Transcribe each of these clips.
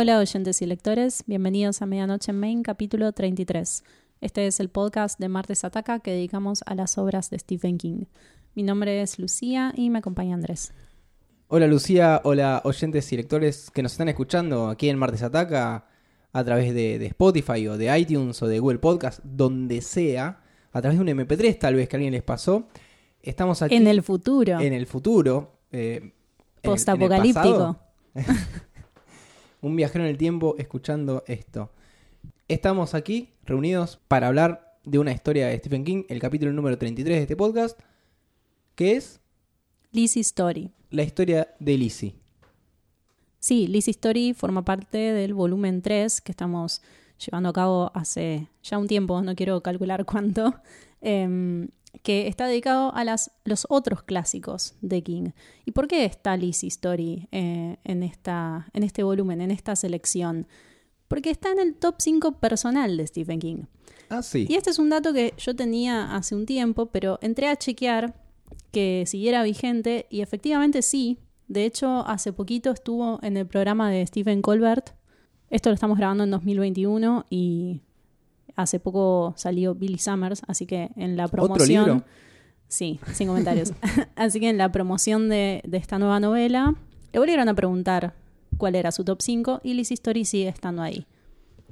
Hola oyentes y lectores, bienvenidos a Medianoche en Main, capítulo 33. Este es el podcast de Martes Ataca que dedicamos a las obras de Stephen King. Mi nombre es Lucía y me acompaña Andrés. Hola Lucía, hola oyentes y lectores que nos están escuchando aquí en Martes Ataca a través de, de Spotify o de iTunes o de Google Podcast, donde sea, a través de un MP3 tal vez que a alguien les pasó. Estamos aquí En el futuro, en el futuro. eh, postapocalíptico. un viajero en el tiempo escuchando esto. Estamos aquí reunidos para hablar de una historia de Stephen King, el capítulo número 33 de este podcast, que es Lizzie Story. la historia de Lizzie. Sí, Lizzie Story forma parte del volumen 3 que estamos llevando a cabo hace ya un tiempo, no quiero calcular cuánto, em, que está dedicado a las, los otros clásicos de King. ¿Y por qué está Lizzie Story eh, en, esta, en este volumen, en esta selección? Porque está en el top 5 personal de Stephen King. Ah, sí. Y este es un dato que yo tenía hace un tiempo, pero entré a chequear que siguiera vigente y efectivamente sí. De hecho, hace poquito estuvo en el programa de Stephen Colbert. Esto lo estamos grabando en 2021 y hace poco salió Billy Summers, así que en la ¿Otro promoción... libro? Sí, sin comentarios. así que en la promoción de, de esta nueva novela le volvieron a preguntar cuál era su top 5 y Liz Story sigue estando ahí.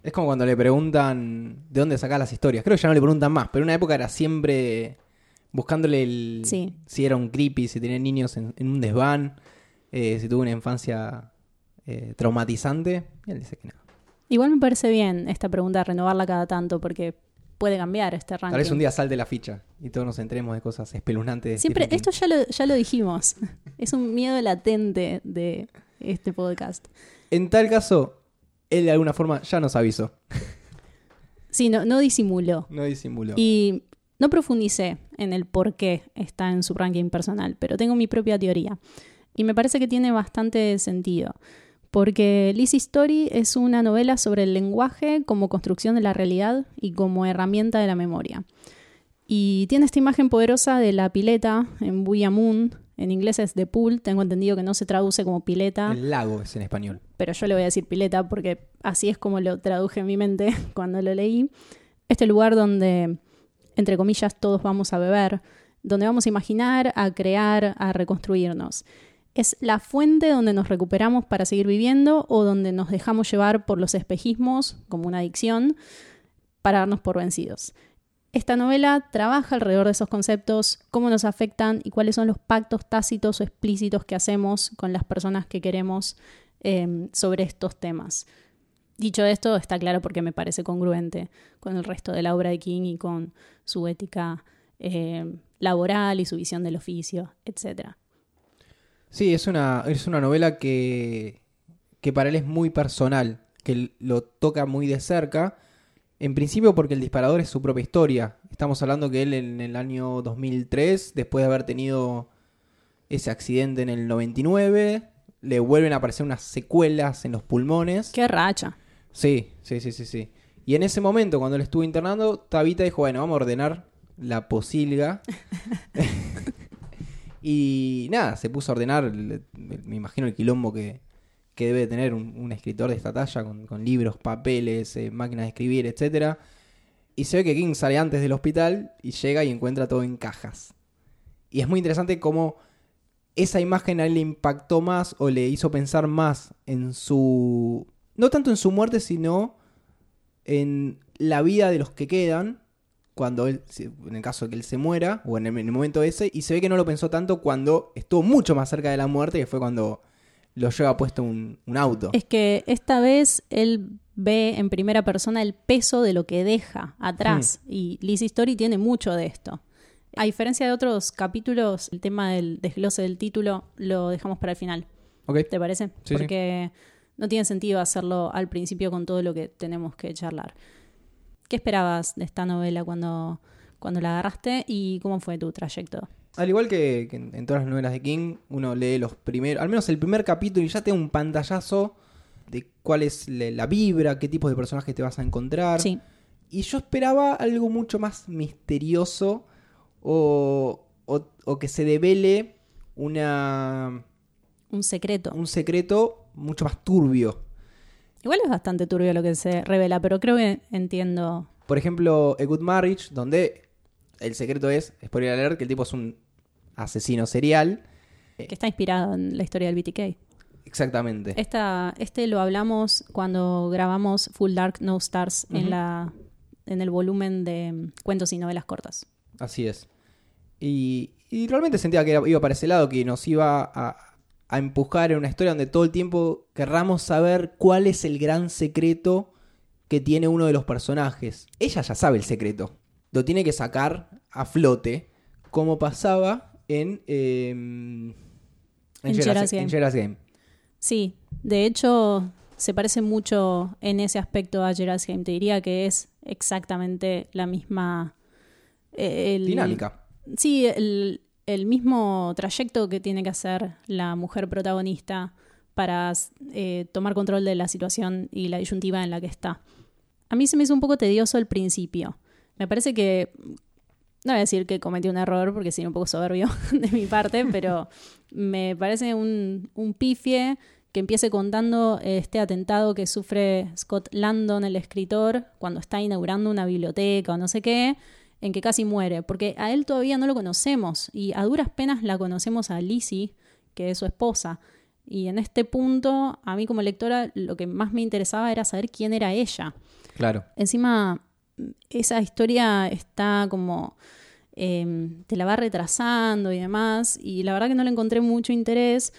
Es como cuando le preguntan de dónde sacás las historias. Creo que ya no le preguntan más, pero en una época era siempre buscándole el, Sí. si era un creepy, si tenía niños en, en un desván, eh, si tuvo una infancia eh, traumatizante. Y él dice que no. Igual me parece bien esta pregunta, renovarla cada tanto, porque puede cambiar este ranking. Tal vez un día salte la ficha y todos nos enteremos de cosas espeluznantes. de Siempre, esto ya lo, ya lo dijimos. es un miedo latente de este podcast. En tal caso, él de alguna forma ya nos avisó. Sí, no, no disimuló. No disimuló. Y no profundicé en el por qué está en su ranking personal, pero tengo mi propia teoría. Y me parece que tiene bastante sentido. Porque Lizzie Story es una novela sobre el lenguaje como construcción de la realidad y como herramienta de la memoria. Y tiene esta imagen poderosa de la pileta en Buya Moon. En inglés es The Pool. Tengo entendido que no se traduce como pileta El lago es en español. pero yo le voy a decir pileta porque así es como lo traduje en mi mente cuando lo leí. Este lugar donde, entre comillas, todos vamos a beber, donde vamos a imaginar, a crear, a reconstruirnos. ¿Es la fuente donde nos recuperamos para seguir viviendo o donde nos dejamos llevar por los espejismos, como una adicción, para darnos por vencidos? Esta novela trabaja alrededor de esos conceptos, cómo nos afectan y cuáles son los pactos tácitos o explícitos que hacemos con las personas que queremos eh, sobre estos temas. Dicho esto, está claro porque me parece congruente con el resto de la obra de King y con su ética eh, laboral y su visión del oficio, etc. Sí, es una, es una novela que, que para él es muy personal, que lo toca muy de cerca. En principio porque el disparador es su propia historia. Estamos hablando que él en el año 2003, después de haber tenido ese accidente en el 99, le vuelven a aparecer unas secuelas en los pulmones. ¡Qué racha! Sí, sí, sí, sí, sí. Y en ese momento, cuando le estuvo internando, Tabita dijo, bueno, vamos a ordenar la posilga. y nada, se puso a ordenar, me imagino el quilombo que, que debe tener un, escritor de esta talla, con, libros, papeles, eh, máquinas de escribir, etcétera. Y se ve que King sale antes del hospital y llega y encuentra todo en cajas. Y es muy interesante cómo esa imagen a él le impactó más o le hizo pensar más en su... No tanto en su muerte, sino en la vida de los que quedan, cuando él, en el caso de que él se muera, o en el, en el momento ese, y se ve que no lo pensó tanto cuando estuvo mucho más cerca de la muerte, que fue cuando lo lleva puesto un, un auto. Es que esta vez él ve en primera persona el peso de lo que deja atrás. Y Lizzie Story tiene mucho de esto. A diferencia de otros capítulos, el tema del desglose del título lo dejamos para el final. ¿Ok? ¿Te parece? Sí, sí. Porque no tiene sentido hacerlo al principio con todo lo que tenemos que charlar. ¿Qué esperabas de esta novela cuando, cuando la agarraste y cómo fue tu trayecto? Al igual que, que en, todas las novelas de King, uno lee los primeros, al menos el primer capítulo y ya te da un pantallazo de cuál es la vibra, qué tipos de personajes te vas a encontrar. Sí. Y yo esperaba algo mucho más misterioso o, o- o que se devele una, Un secreto. un secreto mucho más turbio. Igual es bastante turbio lo que se revela, pero creo que entiendo. Por ejemplo, A Good Marriage, donde el secreto es, spoiler alert, que el tipo es un asesino serial. Que está inspirado en la historia del BTK. Exactamente. Esta, este lo hablamos cuando grabamos Full Dark No Stars en, la, en el volumen de cuentos y novelas cortas. Así es. Y, y realmente sentía que iba para ese lado, que nos iba a, a empujar en una historia donde todo el tiempo querramos saber cuál es el gran secreto que tiene uno de los personajes. Ella ya sabe el secreto. Lo tiene que sacar a flote, como pasaba en, eh, en, En Gerard's- Gerard's en Game. Gerard's Game. Sí, de hecho se parece mucho en ese aspecto a Gerard's Game. Te diría que es exactamente la misma... eh, el- Dinámica. Sí, el, el mismo trayecto que tiene que hacer la mujer protagonista para eh, tomar control de la situación y la disyuntiva en la que está. A mí se me hizo un poco tedioso al principio. Me parece que, no voy a decir que cometí un error porque sería un poco soberbio de mi parte, pero me parece un, un pifie que empiece contando este atentado que sufre Scott Landon, el escritor, cuando está inaugurando una biblioteca o no sé qué, en que casi muere, porque a él todavía no lo conocemos y a duras penas la conocemos a Lizzie, que es su esposa. Y en este punto, a mí como lectora, lo que más me interesaba era saber quién era ella. Claro. Encima, esa historia está como. eh, te la va retrasando y demás, y la verdad que no le encontré mucho interés.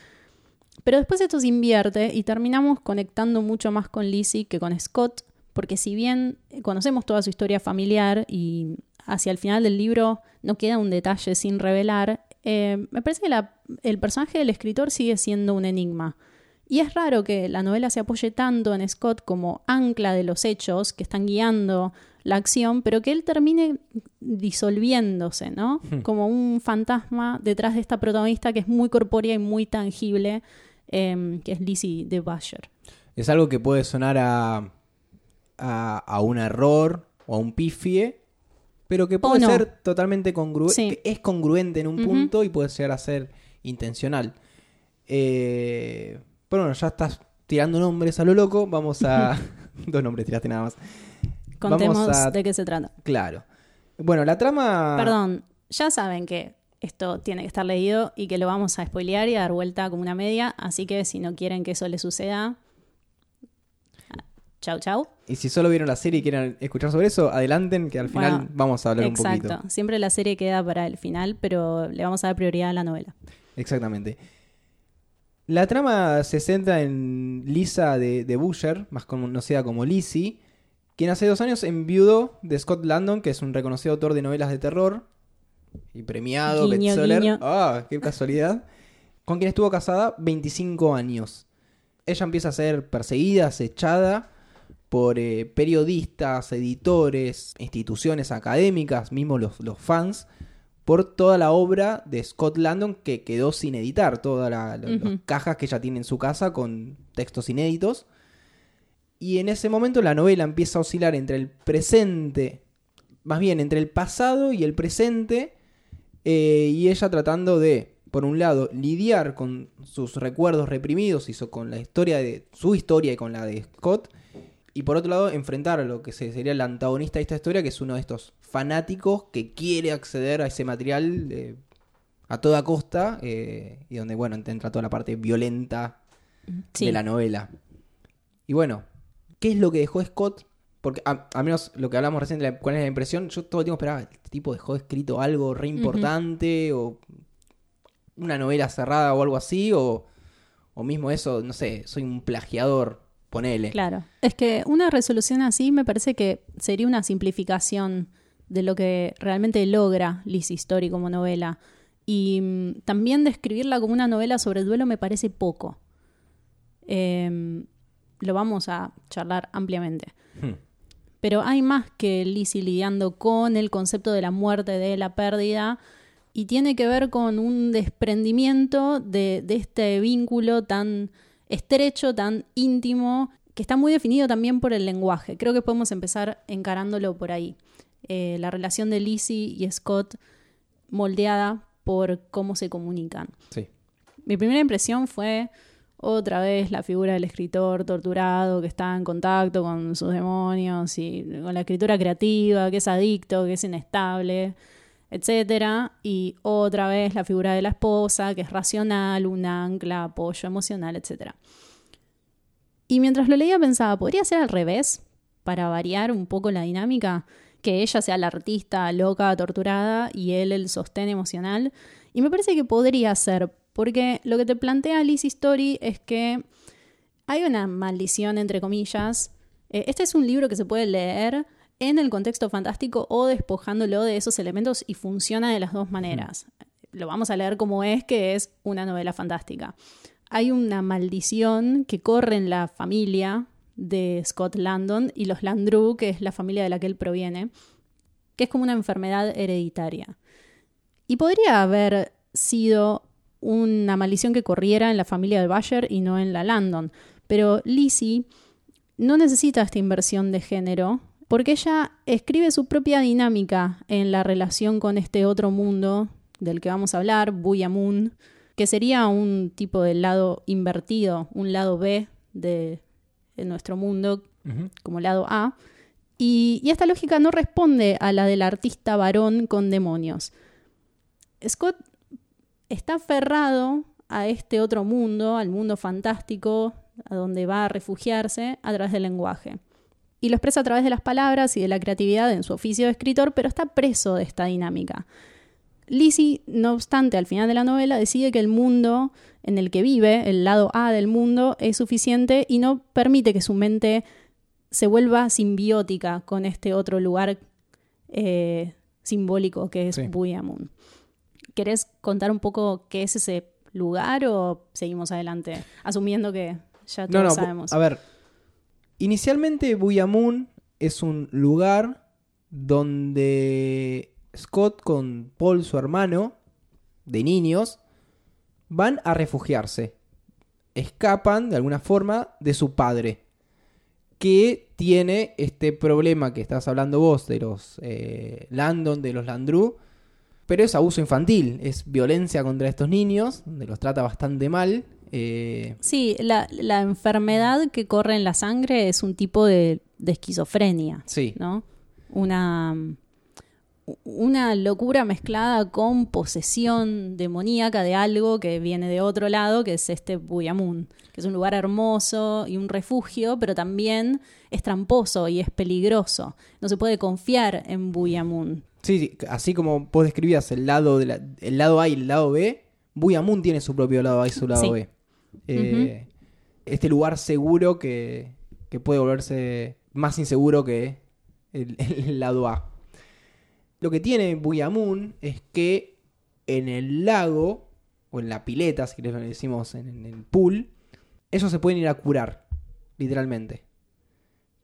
Pero después esto se invierte y terminamos conectando mucho más con Lizzie que con Scott, porque si bien conocemos toda su historia familiar y hacia el final del libro no queda un detalle sin revelar, eh, me parece que la- el personaje del escritor sigue siendo un enigma. Y es raro que la novela se apoye tanto en Scott como ancla de los hechos que están guiando la acción, pero que él termine disolviéndose, ¿no? Como un fantasma detrás de esta protagonista que es muy corpórea y muy tangible, eh, que es Lizzie de Basher. Es algo que puede sonar a, a, a un error o a un pifie, pero que puede no. ser totalmente congruente. Sí. Es congruente en un punto y puede llegar a ser intencional. Eh, pero bueno, ya estás tirando nombres a lo loco. Vamos a. Dos nombres tiraste nada más. Contemos Vamos a- de qué se trata. Claro. Bueno, la trama. Perdón, ya saben que esto tiene que estar leído y que lo vamos a spoilear y a dar vuelta como una media, así que si no quieren que eso les suceda, chau chau. Y si solo vieron la serie y quieren escuchar sobre eso, adelanten, que al final Bueno, vamos a hablar un Exacto, poquito. siempre la serie queda para el final, pero le vamos a dar prioridad a la novela. Exactamente. La trama se centra en Lisa de, de Busher, más conocida como Lizzie, quien hace dos años enviudó de Scott Landon, que es un reconocido autor de novelas de terror y premiado bestseller. Ah, qué casualidad. con quien estuvo casada 25 años. Ella empieza a ser perseguida, acechada por eh, periodistas, editores, instituciones académicas, mismo los, los fans, por toda la obra de Scott Landon que quedó sin editar, todas la- las cajas que ella tiene en su casa con textos inéditos. Y en ese momento la novela empieza a oscilar entre el presente, más bien entre el pasado y el presente, eh, y ella tratando de, por un lado, lidiar con sus recuerdos reprimidos y so- con la historia de su historia y con la de Scott, y por otro lado, enfrentar a lo que se- sería el antagonista de esta historia, que es uno de estos fanáticos que quiere acceder a ese material eh, a toda costa, eh, y donde, bueno, entra toda la parte violenta Sí. de la novela. Y bueno, ¿qué es lo que dejó Scott? Porque a- al menos lo que hablamos recién de la- cuál es la impresión, yo todo el tiempo esperaba, este tipo dejó escrito algo re importante o una novela cerrada o algo así, o, o mismo eso, no sé, soy un plagiador, ponele. Claro. Es que una resolución así me parece que sería una simplificación de lo que realmente logra Liz Story como novela. Y mm, también describirla como una novela sobre el duelo me parece poco. Em, lo vamos a charlar ampliamente. Hmm. Pero hay más que Lizzie lidiando con el concepto de la muerte, de la pérdida, y tiene que ver con un desprendimiento de, de este vínculo tan estrecho, tan íntimo, que está muy definido también por el lenguaje. Creo que podemos empezar encarándolo por ahí. Eh, la relación de Lizzie y Scott moldeada por cómo se comunican. Sí. Mi primera impresión fue otra vez la figura del escritor torturado que está en contacto con sus demonios y con la escritura creativa, que es adicto, que es inestable, etcétera, y otra vez la figura de la esposa, que es racional, un ancla, apoyo emocional, etcétera. Y mientras lo leía pensaba, ¿podría ser al revés? Para variar un poco la dinámica, que ella sea la artista loca, torturada, y él el sostén emocional. Y me parece que podría ser, porque lo que te plantea Lizzie Story es que hay una maldición, entre comillas. Eh, este es un libro que se puede leer en el contexto fantástico o despojándolo de esos elementos y funciona de las dos maneras. Lo vamos a leer como es, que es una novela fantástica. Hay una maldición que corre en la familia de Scott Landon y los Landru, que es la familia de la que él proviene, que es como una enfermedad hereditaria. Y podría haber sido una maldición que corriera en la familia de Bayer y no en la Landon. Pero Lizzie no necesita esta inversión de género porque ella escribe su propia dinámica en la relación con este otro mundo del que vamos a hablar, Buyamun, que sería un tipo de lado invertido, un lado B de, nuestro mundo, como lado A. y, esta lógica no responde a la del artista varón con demonios. Scott está aferrado a este otro mundo, al mundo fantástico, a donde va a refugiarse a través del lenguaje. Y lo expresa a través de las palabras y de la creatividad en su oficio de escritor, pero está preso de esta dinámica. Lizzie, no obstante, al final de la novela decide que el mundo en el que vive, el lado A del mundo, es suficiente y no permite que su mente se vuelva simbiótica con este otro lugar eh, simbólico que es sí. Buyamun. ¿Querés contar un poco qué es ese lugar o seguimos adelante? Asumiendo que ya todos no, no, sabemos. A ver, inicialmente Buyamun es un lugar donde Scott con Paul, su hermano, de niños, van a refugiarse. Escapan de alguna forma de su padre, que tiene este problema que estás hablando vos de los eh, Landon, de los Landru, pero es abuso infantil, es violencia contra estos niños, donde los trata bastante mal. Eh... Sí, la, la, enfermedad que corre en la sangre es un tipo de, de esquizofrenia. Sí. ¿No? Una, una locura mezclada con posesión demoníaca de algo que viene de otro lado, que es este Buyamun, que es un lugar hermoso y un refugio, pero también es tramposo y es peligroso. No se puede confiar en Buyamun. Sí, sí, así como vos describías el lado, de la, el lado A y el lado B, Buyamun tiene su propio lado A y su lado Sí. B. Eh, Este lugar seguro que, que puede volverse más inseguro que el, lado A. Lo que tiene Buyamun es que en el lago, o en la pileta, si le decimos en, en el pool, ellos se pueden ir a curar, literalmente.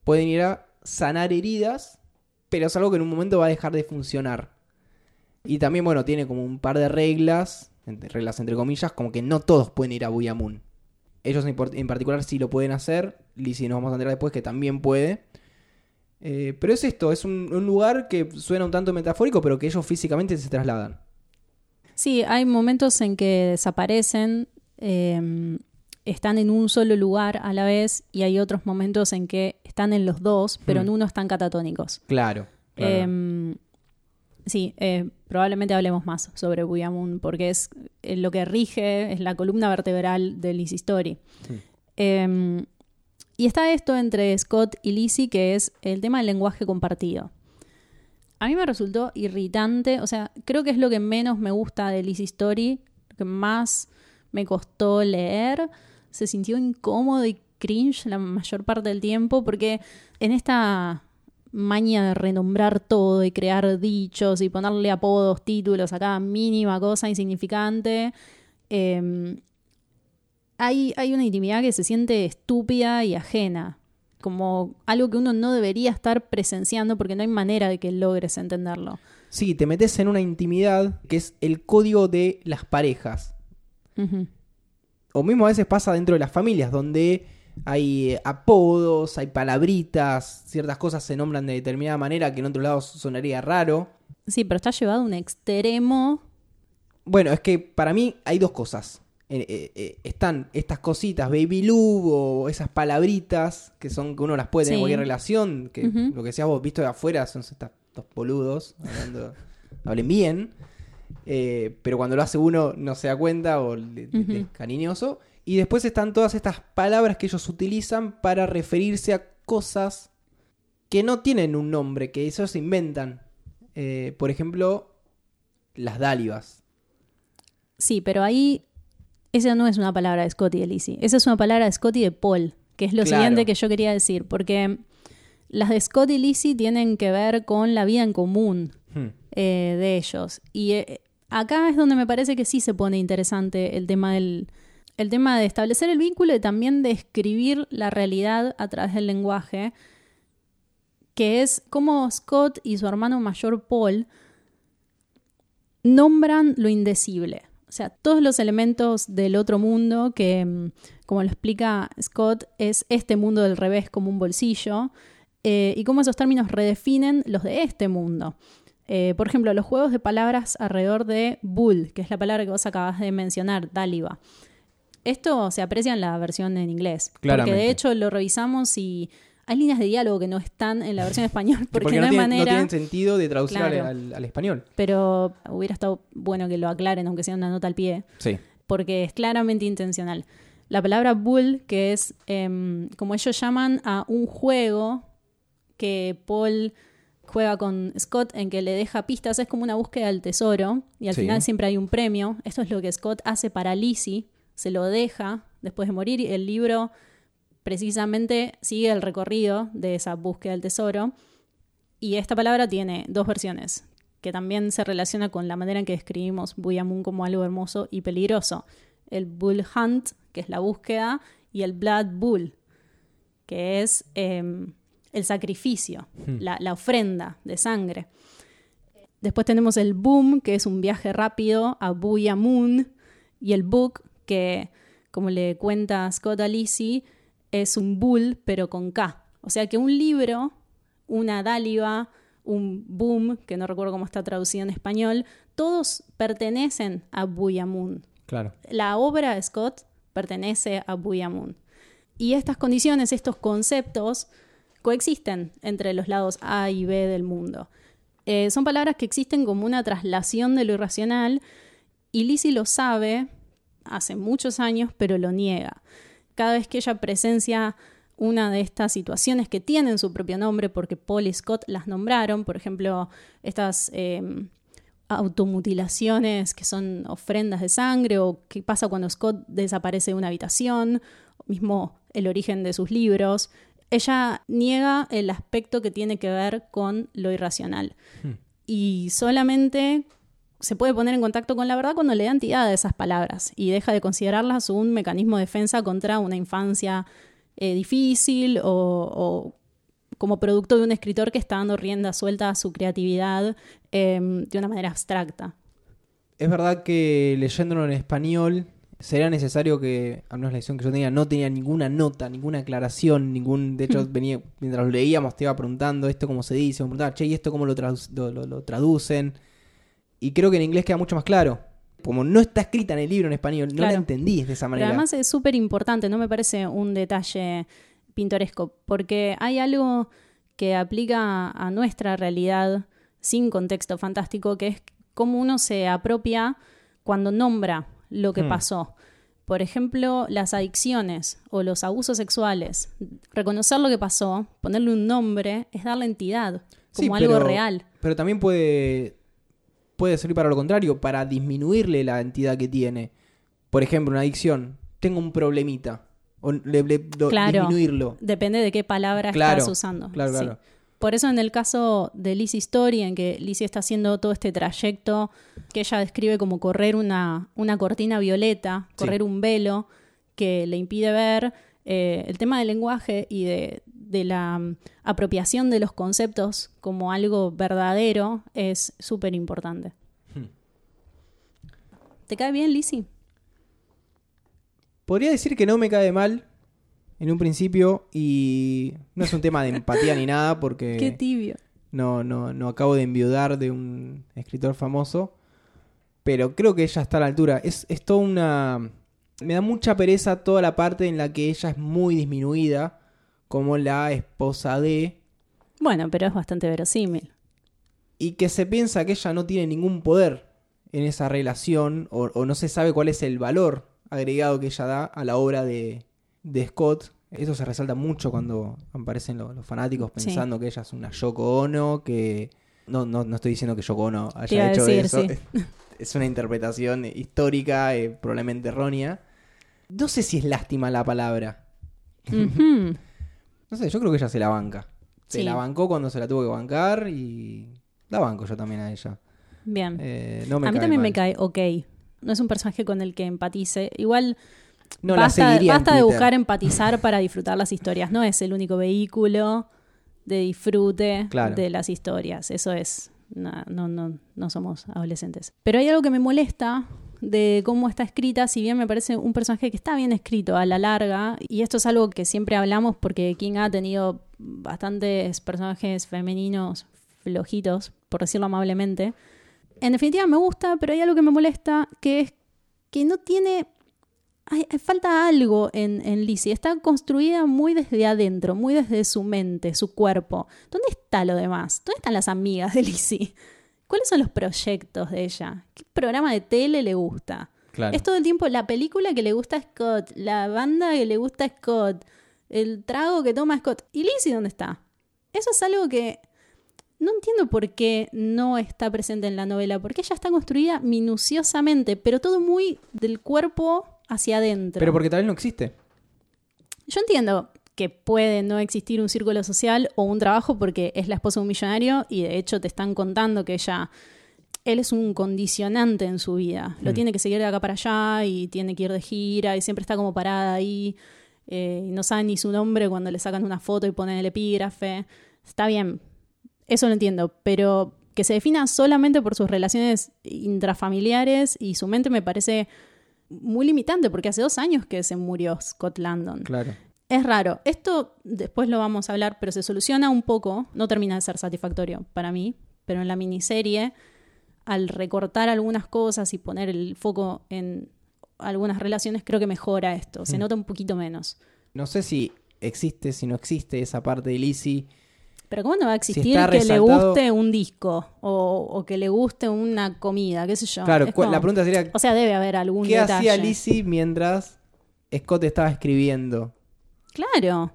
Pueden ir a sanar heridas, pero es algo que en un momento va a dejar de funcionar. Y también, bueno, tiene como un par de reglas, entre- reglas entre comillas, como que no todos pueden ir a Buyamun. Ellos en, particular sí lo pueden hacer, Lizzie nos vamos a enterar después que también puede. Eh, pero es esto, es un, un lugar que suena un tanto metafórico, pero que ellos físicamente se trasladan. Sí, hay momentos en que desaparecen, eh, están en un solo lugar a la vez, y hay otros momentos en que están en los dos, pero Hmm. en uno están catatónicos. Claro. claro. Eh, sí, eh, probablemente hablemos más sobre Buyamun, porque es eh, lo que rige, es la columna vertebral de Lizzie Story. Sí. Eh, y está esto entre Scott y Lizzie, que es el tema del lenguaje compartido. A mí me resultó irritante, o sea, creo que es lo que menos me gusta de Lizzie Story, lo que más me costó leer. Se sintió incómodo y cringe la mayor parte del tiempo, porque en esta maña de renombrar todo y crear dichos y ponerle apodos, títulos a cada mínima cosa insignificante, eh, hay, hay una intimidad que se siente estúpida y ajena, como algo que uno no debería estar presenciando porque no hay manera de que logres entenderlo. Sí, te metes en una intimidad que es el código de las parejas. O mismo a veces pasa dentro de las familias, donde hay eh, apodos, hay palabritas, ciertas cosas se nombran de determinada manera que en otros lados sonaría raro. Sí, pero está llevado a un extremo. Bueno, es que para mí hay dos cosas eh, eh, eh, están estas cositas, baby lube o esas palabritas que son que uno las puede tener en cualquier relación, que lo que seas vos visto de afuera son estos, boludos, hablando, hablen bien, pero cuando lo hace uno no se da cuenta o le es cariñoso. Y después están todas estas palabras que ellos utilizan para referirse a cosas que no tienen un nombre, que ellos se inventan. Eh, por ejemplo, las dálivas. Sí, pero ahí esa no es una palabra de Scott y de Lizzie. Esa es una palabra de Scott y de Paul, que es lo Claro. siguiente que yo quería decir, porque las de Scott y Lizzie tienen que ver con la vida en común Hmm. eh, de ellos. Y eh, acá es donde me parece que sí se pone interesante el tema del el tema de establecer el vínculo y también de escribir la realidad a través del lenguaje, que es cómo Scott y su hermano mayor Paul nombran lo indecible. O sea, todos los elementos del otro mundo que, mm, como lo explica Scott, es este mundo del revés como un bolsillo, eh, y cómo esos términos redefinen los de este mundo. Eh, por ejemplo, los juegos de palabras alrededor de bull, que es la palabra que vos acabas de mencionar, dáliva. Esto se aprecia en la versión en inglés. Porque Claramente. de hecho lo revisamos y hay líneas de diálogo que no están en la versión español porque, Porque, no, no, hay tienen, no manera. tienen sentido de traducir al- Claro. al, al español. Pero hubiera estado bueno que lo aclaren, aunque sea una nota al pie, Sí. porque es claramente intencional. La palabra bull, que es em, como ellos llaman a un juego que Paul juega con Scott en que le deja pistas, es como una búsqueda del tesoro y al Sí. final siempre hay un premio. Esto es lo que Scott hace para Lizzie, se lo deja después de morir el libro precisamente sigue el recorrido de esa búsqueda del tesoro. Y esta palabra tiene dos versiones, que también se relaciona con la manera en que describimos Buyamun como algo hermoso y peligroso. El Bull Hunt, que es la búsqueda, y el Blood Bull, que es em, el sacrificio, la, la ofrenda de sangre. Después tenemos el Boom, que es un viaje rápido a Buyamun, y el Book, que, como le cuenta Scott a Lizzie, es un bull, pero con K. O sea que un libro, una dáliva, un boom, que no recuerdo cómo está traducido en español, todos pertenecen a Buyamun. Claro. La obra de Scott pertenece a Buyamun. Y estas condiciones, estos conceptos, coexisten entre los lados A y B del mundo. Eh, son palabras que existen como una traslación de lo irracional y Lizzie lo sabe hace muchos años, pero lo niega. Cada vez que ella presencia una de estas situaciones que tienen su propio nombre, porque Paul y Scott las nombraron, por ejemplo, estas eh, automutilaciones que son ofrendas de sangre, o qué pasa cuando Scott desaparece de una habitación, mismo el origen de sus libros, ella niega el aspecto que tiene que ver con lo irracional. Y solamente se puede poner en contacto con la verdad cuando le da entidad a esas palabras y deja de considerarlas un mecanismo de defensa contra una infancia eh, difícil o, o como producto de un escritor que está dando rienda suelta a su creatividad eh, de una manera abstracta. Es verdad que leyéndolo en español sería necesario que, al menos la edición que yo tenía, no tenía ninguna nota, ninguna aclaración, ningún... De hecho, venía mientras lo leíamos te iba preguntando esto cómo se dice, me preguntaba, che, ¿y esto cómo lo, tradu- lo- lo- lo traducen? Y creo que en inglés queda mucho más claro. Como no está escrita en el libro en español, no la entendí de esa Pero manera. además es súper importante, no me parece un detalle pintoresco, porque hay algo que aplica a nuestra realidad sin contexto fantástico, que es cómo uno se apropia cuando nombra lo que Hmm. pasó. Por ejemplo, las adicciones o los abusos sexuales. Reconocer lo que pasó, ponerle un nombre, es darle entidad, Sí, como algo pero- real. Pero también puede, puede servir para lo contrario, para disminuirle la entidad que tiene. Por ejemplo, una adicción. Tengo un problemita. O le- le- lo- Claro. disminuirlo. Depende de qué palabra Claro, estás usando. claro, Sí. claro. Por eso en el caso de Lizzie Story, en que Lizzie está haciendo todo este trayecto que ella describe como correr una, una cortina violeta, Sí. correr un velo que le impide ver, eh, el tema del lenguaje y de, de la mm, apropiación de los conceptos como algo verdadero es súper importante. Hmm. ¿Te cae bien, Lizzie? Podría decir que no me cae mal en un principio y no es un tema de empatía ni nada porque Qué tibio. no, no, no acabo de enviudar de un escritor famoso, pero creo que ella está a la altura. Es, es toda una, Me da mucha pereza toda la parte en la que ella es muy disminuida, como la esposa de, Bueno, pero es bastante verosímil. y que se piensa que ella no tiene ningún poder en esa relación, o, o no se sabe cuál es el valor agregado que ella da a la obra de, de Scott. Eso se resalta mucho cuando aparecen lo- los, fanáticos Sí. pensando que ella es una Yoko Ono, que... No, no, no estoy diciendo que Yoko Ono haya hecho decir, eso. sí. Es una interpretación histórica, eh, probablemente errónea. No sé si es lástima la palabra. Ujú. No sé, yo creo que ella se la banca. Se Sí. la bancó cuando se la tuvo que bancar y la banco yo también a ella. Bien. Eh, no me a mí cae también mal. me cae ok. No es un personaje con el que empatice. Igual No la basta, seguiría en basta de Twitter. buscar empatizar para disfrutar las historias. No es el único vehículo de disfrute Claro. de las historias. Eso es. No, no, no, no somos adolescentes. Pero hay algo que me molesta de cómo está escrita, si bien me parece un personaje que está bien escrito a la larga, y esto es algo que siempre hablamos porque King ha tenido bastantes personajes femeninos flojitos, por decirlo amablemente. En definitiva me gusta, pero hay algo que me molesta, que es que no tiene hay- falta algo en, en Lizzie. Está construida muy desde adentro, muy desde su mente, su cuerpo. ¿Dónde está lo demás? ¿Dónde están las amigas de Lizzie? ¿Cuáles son los proyectos de ella? ¿Qué programa de tele le gusta? Claro. Es todo el tiempo la película que le gusta a Scott, la banda que le gusta a Scott, el trago que toma Scott. ¿Y Lizzie dónde está? Eso es algo que no entiendo por qué no está presente en la novela, porque ella está construida minuciosamente, pero todo muy del cuerpo hacia adentro. Pero porque tal vez no existe. Yo entiendo que puede no existir un círculo social o un trabajo porque es la esposa de un millonario y de hecho te están contando que ella, él es un condicionante en su vida. Lo Mm. tiene que seguir de acá para allá y tiene que ir de gira y siempre está como parada ahí. eh, y no sabe ni su nombre cuando le sacan una foto y ponen el epígrafe. Está bien, eso lo entiendo, pero que se defina solamente por sus relaciones intrafamiliares y su mente me parece muy limitante porque hace dos años que se murió Scott Landon. Claro. Es raro. Esto después lo vamos a hablar, pero se soluciona un poco. No termina de ser satisfactorio para mí, pero en la miniserie, al recortar algunas cosas y poner el foco en algunas relaciones, creo que mejora esto. Se Mm. nota un poquito menos. No sé si existe, si no existe esa parte de Lizzie. Pero ¿cómo no va a existir que le guste un disco o, o que le guste una comida, qué sé yo? claro, la pregunta sería, O sea, debe haber algún ¿qué detalle. hacía Lizzie mientras Scott estaba escribiendo? Claro,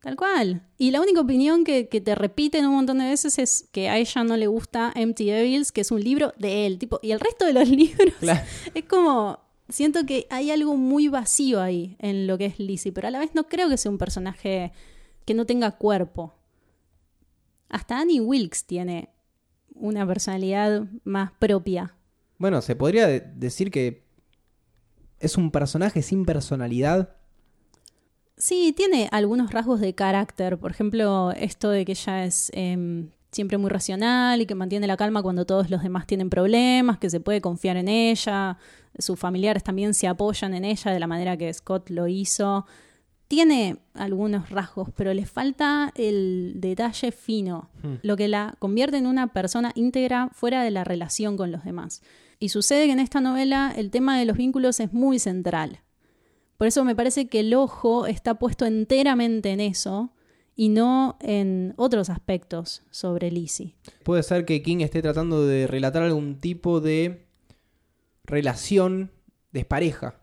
tal cual. Y la única opinión que, que te repiten un montón de veces es que a ella no le gusta Empty Devils, que es un libro de él. Tipo, y el resto de los libros Claro. es como. Siento que hay algo muy vacío ahí en lo que es Lizzie, pero a la vez no creo que sea un personaje que no tenga cuerpo. Hasta Annie Wilkes tiene una personalidad más propia. Bueno, se podría de- decir que es un personaje sin personalidad. Sí, tiene algunos rasgos de carácter. Por ejemplo, esto de que ella es em, siempre muy racional y que mantiene la calma cuando todos los demás tienen problemas, que se puede confiar en ella. Sus familiares también se apoyan en ella de la manera que Scott lo hizo. Tiene algunos rasgos, pero le falta el detalle fino, Hmm. lo que la convierte en una persona íntegra fuera de la relación con los demás. Y sucede que en esta novela el tema de los vínculos es muy central. Por eso me parece que el ojo está puesto enteramente en eso y no en otros aspectos sobre Lizzie. Puede ser que King esté tratando de relatar algún tipo de relación despareja,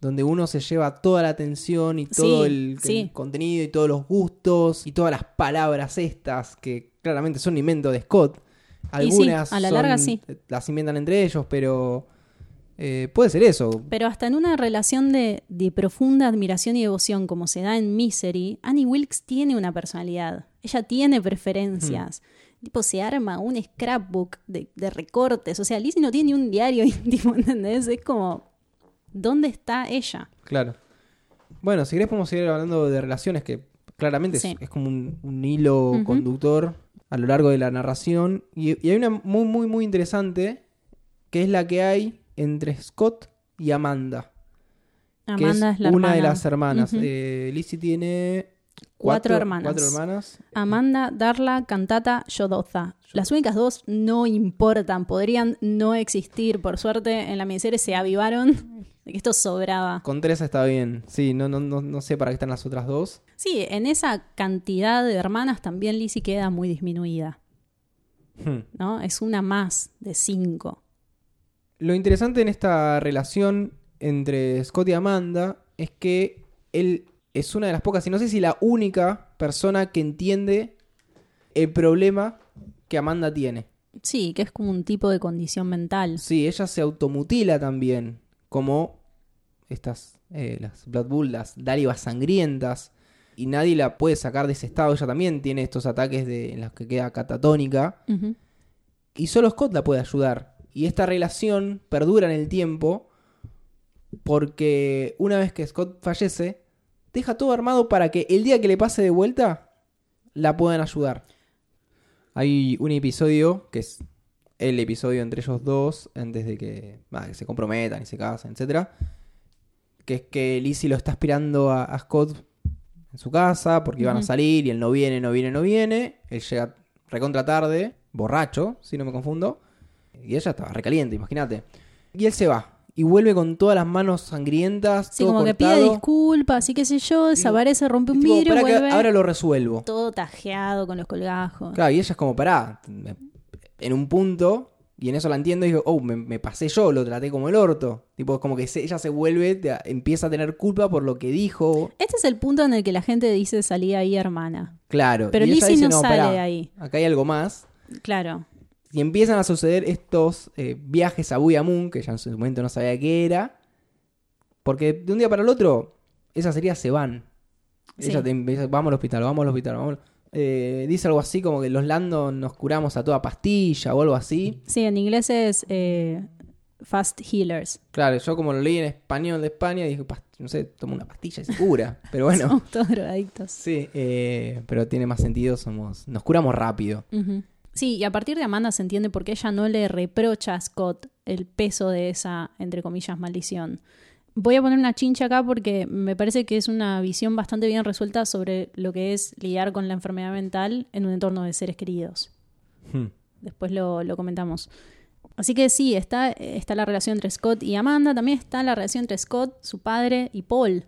donde uno se lleva toda la atención y todo Sí, el, contenido y todos los gustos y todas las palabras estas que claramente son invento de Scott. Sí, Algunas a la son- larga sí. las inventan entre ellos, pero eh, puede ser eso. Pero hasta en una relación de, de profunda admiración y devoción como se da en Misery, Annie Wilkes tiene una personalidad. Ella tiene preferencias. Tipo, se arma un scrapbook de, de recortes. O sea, Lizzie no tiene ni un diario íntimo, ¿entendés? Es como, ¿dónde está ella? Claro. Bueno, si querés podemos seguir hablando de relaciones que claramente es- Sí. es, como un, un hilo conductor a lo largo de la narración. Y, y hay una muy, muy, muy interesante que es la que hay entre Scott y Amanda. que Amanda es, la una hermana. de las hermanas. Eh, Lizzie tiene Cuatro hermanas. Cuatro hermanas. Amanda, Darla, Cantata, Yodoza. Las únicas dos no importan, podrían no existir. Por suerte, en la miniserie se avivaron de que esto sobraba. Con tres está bien. Sí, no, no, no, no sé para qué están las otras dos. Sí, en esa cantidad de hermanas también Lizzie queda muy disminuida, Hmm. ¿no? Es una más de cinco. Lo interesante en esta relación entre Scott y Amanda es que él es una de las pocas, y no sé si la única persona que entiende el problema que Amanda tiene. Sí, que es como un tipo de condición mental. Sí, ella se automutila también, como estas, eh, las Blood Bull, las dálivas sangrientas, y nadie la puede sacar de ese estado. Ella también tiene estos ataques de, en los que queda catatónica, y solo Scott la puede ayudar. Y esta relación perdura en el tiempo porque una vez que Scott fallece, deja todo armado para que el día que le pase de vuelta la puedan ayudar. Hay un episodio que es el episodio entre ellos dos antes de que, bah, que se comprometan y se casen, etcétera, que es que Lizzie lo está esperando a, a Scott en su casa porque iban a salir y él no viene, no viene, no viene. Él llega recontra tarde, borracho, si no me confundo. Y ella estaba recaliente, imagínate. Y él se va. Y vuelve con todas las manos sangrientas. Sí, todo como que cortado. pide disculpas y qué sé yo, desaparece, rompe un Tipo, vidrio, "Pará que vuelve ahora lo resuelvo. todo tajeado con los colgajos. Claro, y ella es como, pará, en un punto, y en eso la entiendo, y digo, oh, me, me pasé yo, lo traté como el orto. Tipo, como que se- ella se vuelve, te- empieza a tener culpa por lo que dijo. Este es el punto en el que la gente dice salí ahí, hermana. Claro. Pero y ella Lizzie dice, no sale pará, de ahí. Acá hay algo más. Claro. Y empiezan a suceder estos eh, viajes a Buyamun, que ya en su momento no sabía qué era. Porque de un día para el otro, esas heridas se van. Sí. Ella te empieza, vamos al hospital, vamos al hospital, vamos. Eh, dice algo así como que los Landon nos curamos a toda pastilla o algo así. Sí, en inglés es eh, Fast Healers. Claro, yo como lo leí en español de España, dije, "Pas- no sé, tomo una pastilla y se cura. Pero bueno, Somos todos drogadictos. sí, eh, pero tiene más sentido, somos, nos curamos rápido. Sí, y a partir de Amanda se entiende por qué ella no le reprocha a Scott el peso de esa, entre comillas, maldición. Voy a poner una chincha acá porque me parece que es una visión bastante bien resuelta sobre lo que es lidiar con la enfermedad mental en un entorno de seres queridos. Hmm. Después lo, lo comentamos. Así que sí, está, está la relación entre Scott y Amanda, también está la relación entre Scott, su padre y Paul,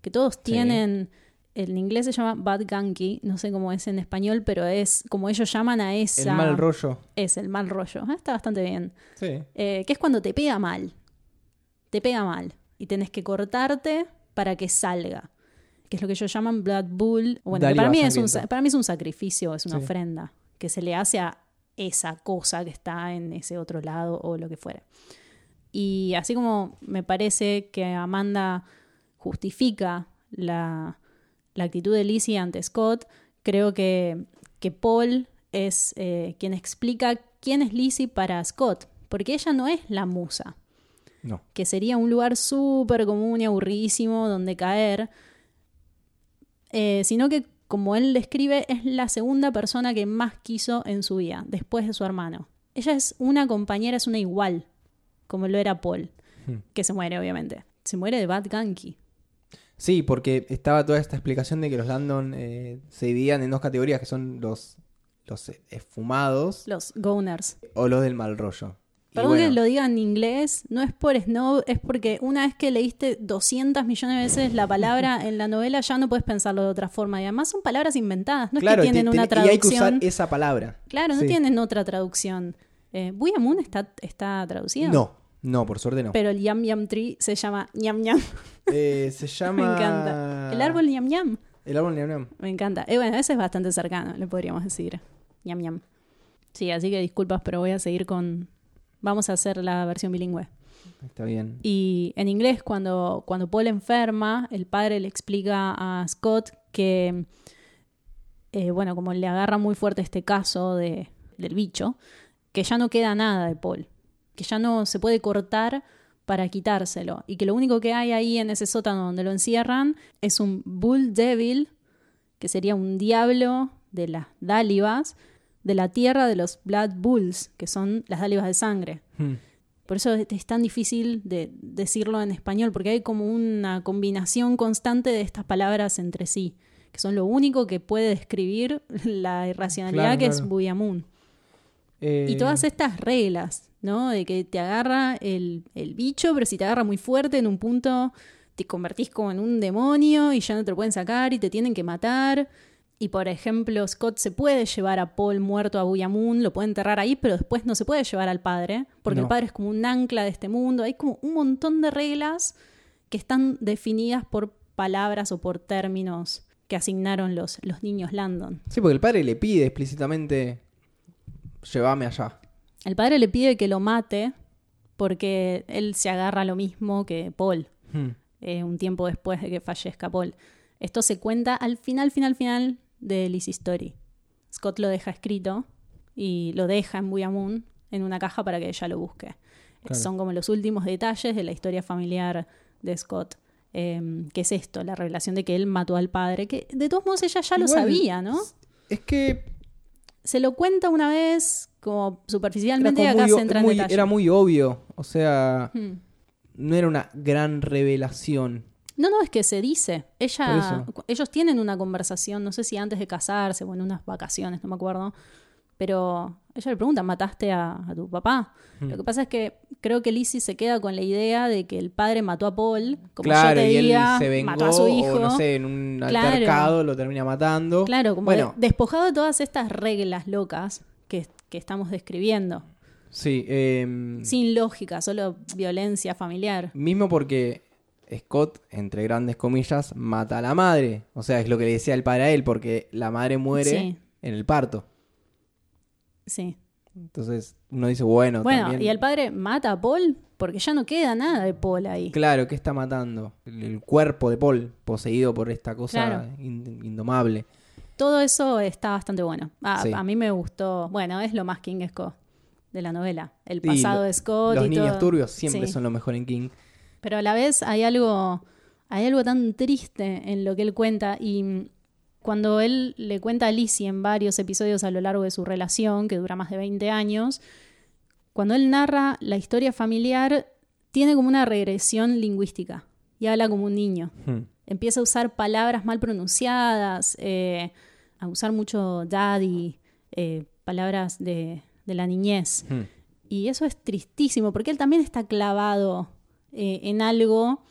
que todos tienen, en inglés se llama bad ganky, no sé cómo es en español, pero es como ellos llaman a esa... El mal rollo. Es el mal rollo, Ah, está bastante bien. Sí. Eh, que es cuando te pega mal, te pega mal y tenés que cortarte para que salga. Que es lo que ellos llaman blood bull. Bueno, que para mí, es un, para mí es un sacrificio, es una Sí. ofrenda que se le hace a esa cosa que está en ese otro lado o lo que fuera. Y así como me parece que Amanda justifica la, la actitud de Lizzie ante Scott, creo que, que Paul es eh, quien explica quién es Lizzie para Scott, porque ella no es la musa, No. que sería un lugar súper común y aburridísimo donde caer, eh, sino que, como él describe, es la segunda persona que más quiso en su vida, después de su hermano. Ella es una compañera, es una igual, como lo era Paul, Hmm. que se muere, obviamente. Se muere de Bad Ganky. Sí, porque estaba toda esta explicación de que los Landon eh, se dividían en dos categorías, que son los, los esfumados Los Goners. o los del mal rollo. Perdón que lo diga en inglés, no es por snob, es porque una vez que leíste 200 millones de veces la palabra en la novela ya no puedes pensarlo de otra forma. Y además son palabras inventadas, no es que tienen una te- y hay que traducción. usar esa palabra. Claro, no Sí. tienen otra traducción. Eh, Moon está, está traducido. No, no, por suerte no. Pero el Yam Yam Tree se llama Ñam Ñam. Eh, se llama... Me encanta. El árbol Ñam Ñam. El árbol Ñam Ñam. Me encanta. Eh, bueno, ese es bastante cercano, le podríamos decir. Ñam Ñam. Sí, así que disculpas, pero voy a seguir con. Vamos a hacer la versión bilingüe. Está bien. Y en inglés, cuando, cuando Paul enferma, el padre le explica a Scott que, eh, bueno, como le agarra muy fuerte este caso de, del bicho, que ya no queda nada de Paul, que ya no se puede cortar para quitárselo, y que lo único que hay ahí en ese sótano donde lo encierran es un Bull Devil, que sería un diablo de las dálivas, de la tierra de los Blood Bulls, que son las dálivas de sangre. Hmm. Por eso es es tan difícil de decirlo en español, porque hay como una combinación constante de estas palabras entre sí, que son lo único que puede describir la irracionalidad Claro, que es. Buyamun. Eh, Y todas estas reglas, ¿no? De que te agarra el, el bicho, pero si te agarra muy fuerte en un punto, te convertís como en un demonio y ya no te lo pueden sacar y te tienen que matar. Y por ejemplo, Scott se puede llevar a Paul muerto a Buyamun, lo puede enterrar ahí, pero después no se puede llevar al padre, porque No. el padre es como un ancla de este mundo. Hay como un montón de reglas que están definidas por palabras o por términos que asignaron los, los niños Landon. Sí, porque el padre le pide explícitamente, llévame allá. El padre le pide que lo mate porque él se agarra a lo mismo que Paul, Hmm. eh, un tiempo después de que fallezca Paul. Esto se cuenta al final, final, final de Liz Story. Scott lo deja escrito y lo deja en Buyamun en una caja para que ella lo busque. Claro. Son como los últimos detalles de la historia familiar de Scott. Eh, que es esto, la revelación de que él mató al padre, que de todos modos ella ya lo sabía, ¿no? Es que Se lo cuenta una vez como superficialmente y acá muy, se entra en muy- detalle. era muy obvio. O sea, Hmm. no era una gran revelación. No, no, es que se dice. Ella, ellos tienen una conversación, no sé si antes de casarse o en unas vacaciones, no me acuerdo. Pero ella le pregunta, ¿mataste a, a tu papá? Hmm. Lo que pasa es que creo que Lizzie se queda con la idea de que el padre mató a Paul, como claro, yo te y él se vengó, mató a su hijo. o no sé, en un Claro. altercado lo termina matando. Claro, como Bueno, de- despojado de todas estas reglas locas que, estamos describiendo. sí. em, Sin lógica, solo violencia familiar. Mismo porque Scott, entre grandes comillas, mata a la madre. O sea, es lo que le decía el padre a él, porque la madre muere Sí. en el parto. Sí. Entonces uno dice, bueno, Bueno, también- y el padre mata a Paul porque ya no queda nada de Paul ahí. Claro, ¿qué está matando? El, el cuerpo de Paul, poseído por esta cosa Claro. in- indomable. Todo eso está bastante bueno. A, Sí. a mí me gustó. Bueno, es lo más King Scott de la novela. El pasado lo- de Scott Los y niños todo. turbios siempre Sí. son lo mejor en King. Pero a la vez hay algo, hay algo tan triste en lo que él cuenta y cuando él le cuenta a Lizzie en varios episodios a lo largo de su relación, que dura más de 20 años, cuando él narra la historia familiar, tiene como una regresión lingüística y habla como un niño. Hmm. Empieza a usar palabras mal pronunciadas, eh, a usar mucho daddy, eh, palabras de, de la niñez. Hmm. Y eso es tristísimo, porque él también está clavado eh, en algo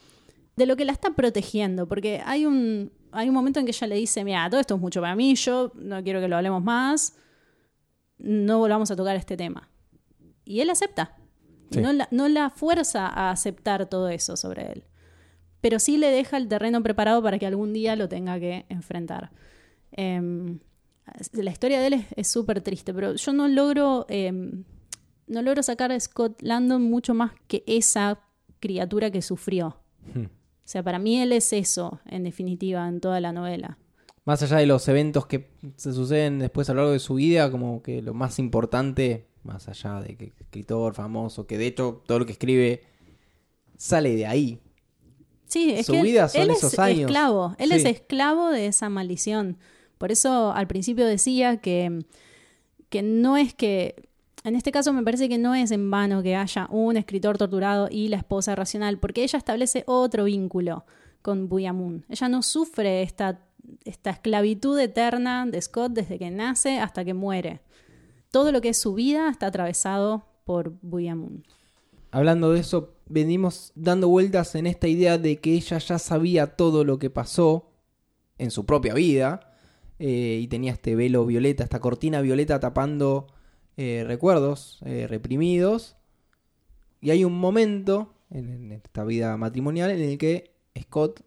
de lo que la está protegiendo, porque hay un, hay un momento en que ella le dice, mira, todo esto es mucho para mí, yo no quiero que lo hablemos más, no volvamos a tocar este tema. Y él acepta. Sí. No, la, no la fuerza a aceptar todo eso sobre él. Pero sí le deja el terreno preparado para que algún día lo tenga que enfrentar. Em, la historia de él es- súper triste, pero yo no logro, em, no logro sacar a Scott Landon mucho más que esa criatura que sufrió. Hmm. O sea, para mí él es eso, en definitiva, en toda la novela. Más allá de los eventos que se suceden después a lo largo de su vida, como que lo más importante, más allá de que escritor famoso, que de hecho todo lo que escribe sale de ahí. Sí, es Su que él- son él esos es años. esclavo, él es esclavo de esa maldición. Por eso al principio decía que, que no es que, en este caso me parece que no es en vano que haya un escritor torturado y la esposa racional, porque ella establece otro vínculo con Buyamun. Ella no sufre esta, esta esclavitud eterna de Scott desde que nace hasta que muere. Todo lo que es su vida está atravesado por Buyamun. Hablando de eso, venimos dando vueltas en esta idea de que ella ya sabía todo lo que pasó en su propia vida eh, y tenía este velo violeta, esta cortina violeta tapando eh, recuerdos eh, reprimidos. Y hay un momento en, en esta vida matrimonial en el que Scott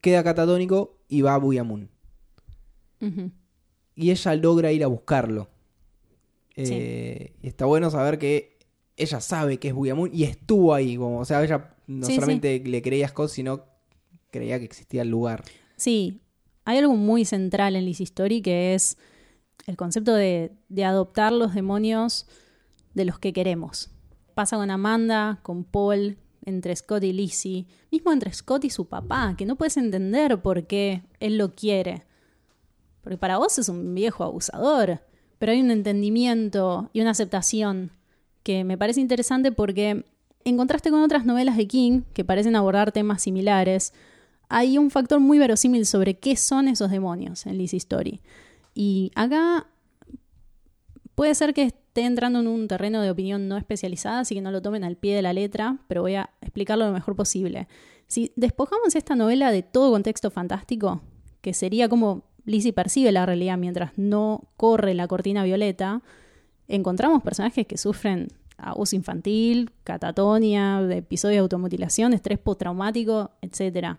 queda catatónico y va a Buyamun. Y ella logra ir a buscarlo. Y está bueno saber que ella sabe que es Buyamun y estuvo ahí. Como, o sea, ella no Sí, solamente le creía a Scott, sino creía que existía el lugar. Sí, hay algo muy central en Liz Story que es el concepto de, de adoptar los demonios de los que queremos. Pasa con Amanda, con Paul, entre Scott y Lizzie, mismo entre Scott y su papá, que no puedes entender por qué él lo quiere. Porque para vos es un viejo abusador, pero hay un entendimiento y una aceptación que me parece interesante porque en contraste con otras novelas de King que parecen abordar temas similares, hay un factor muy verosímil sobre qué son esos demonios en Liz Story. Y acá Puede ser que esté entrando en un terreno de opinión no especializada, así que no lo tomen al pie de la letra, pero voy a explicarlo lo mejor posible. Si despojamos esta novela de todo contexto fantástico, que sería como Lizzie percibe la realidad mientras no corre la cortina violeta, encontramos personajes que sufren abuso infantil, catatonia, episodios de automutilación, estrés postraumático, etc.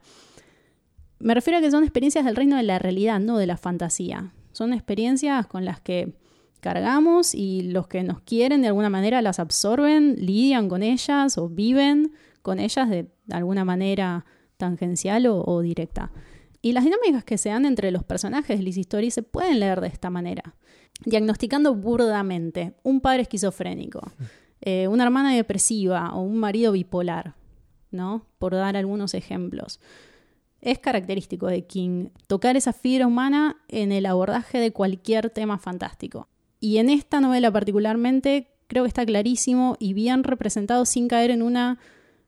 Me refiero a que son experiencias del reino de la realidad, no de la fantasía. Son experiencias con las que cargamos y los que nos quieren de alguna manera las absorben, lidian con ellas o viven con ellas de alguna manera tangencial o, directa. Y las dinámicas que se dan entre los personajes de Liz Story se pueden leer de esta manera, diagnosticando burdamente un padre esquizofrénico, eh, una hermana depresiva o un marido bipolar, ¿no? Por dar algunos ejemplos. Es característico de King tocar esa fibra humana en el abordaje de cualquier tema fantástico. Y en esta novela particularmente creo que está clarísimo y bien representado sin caer en una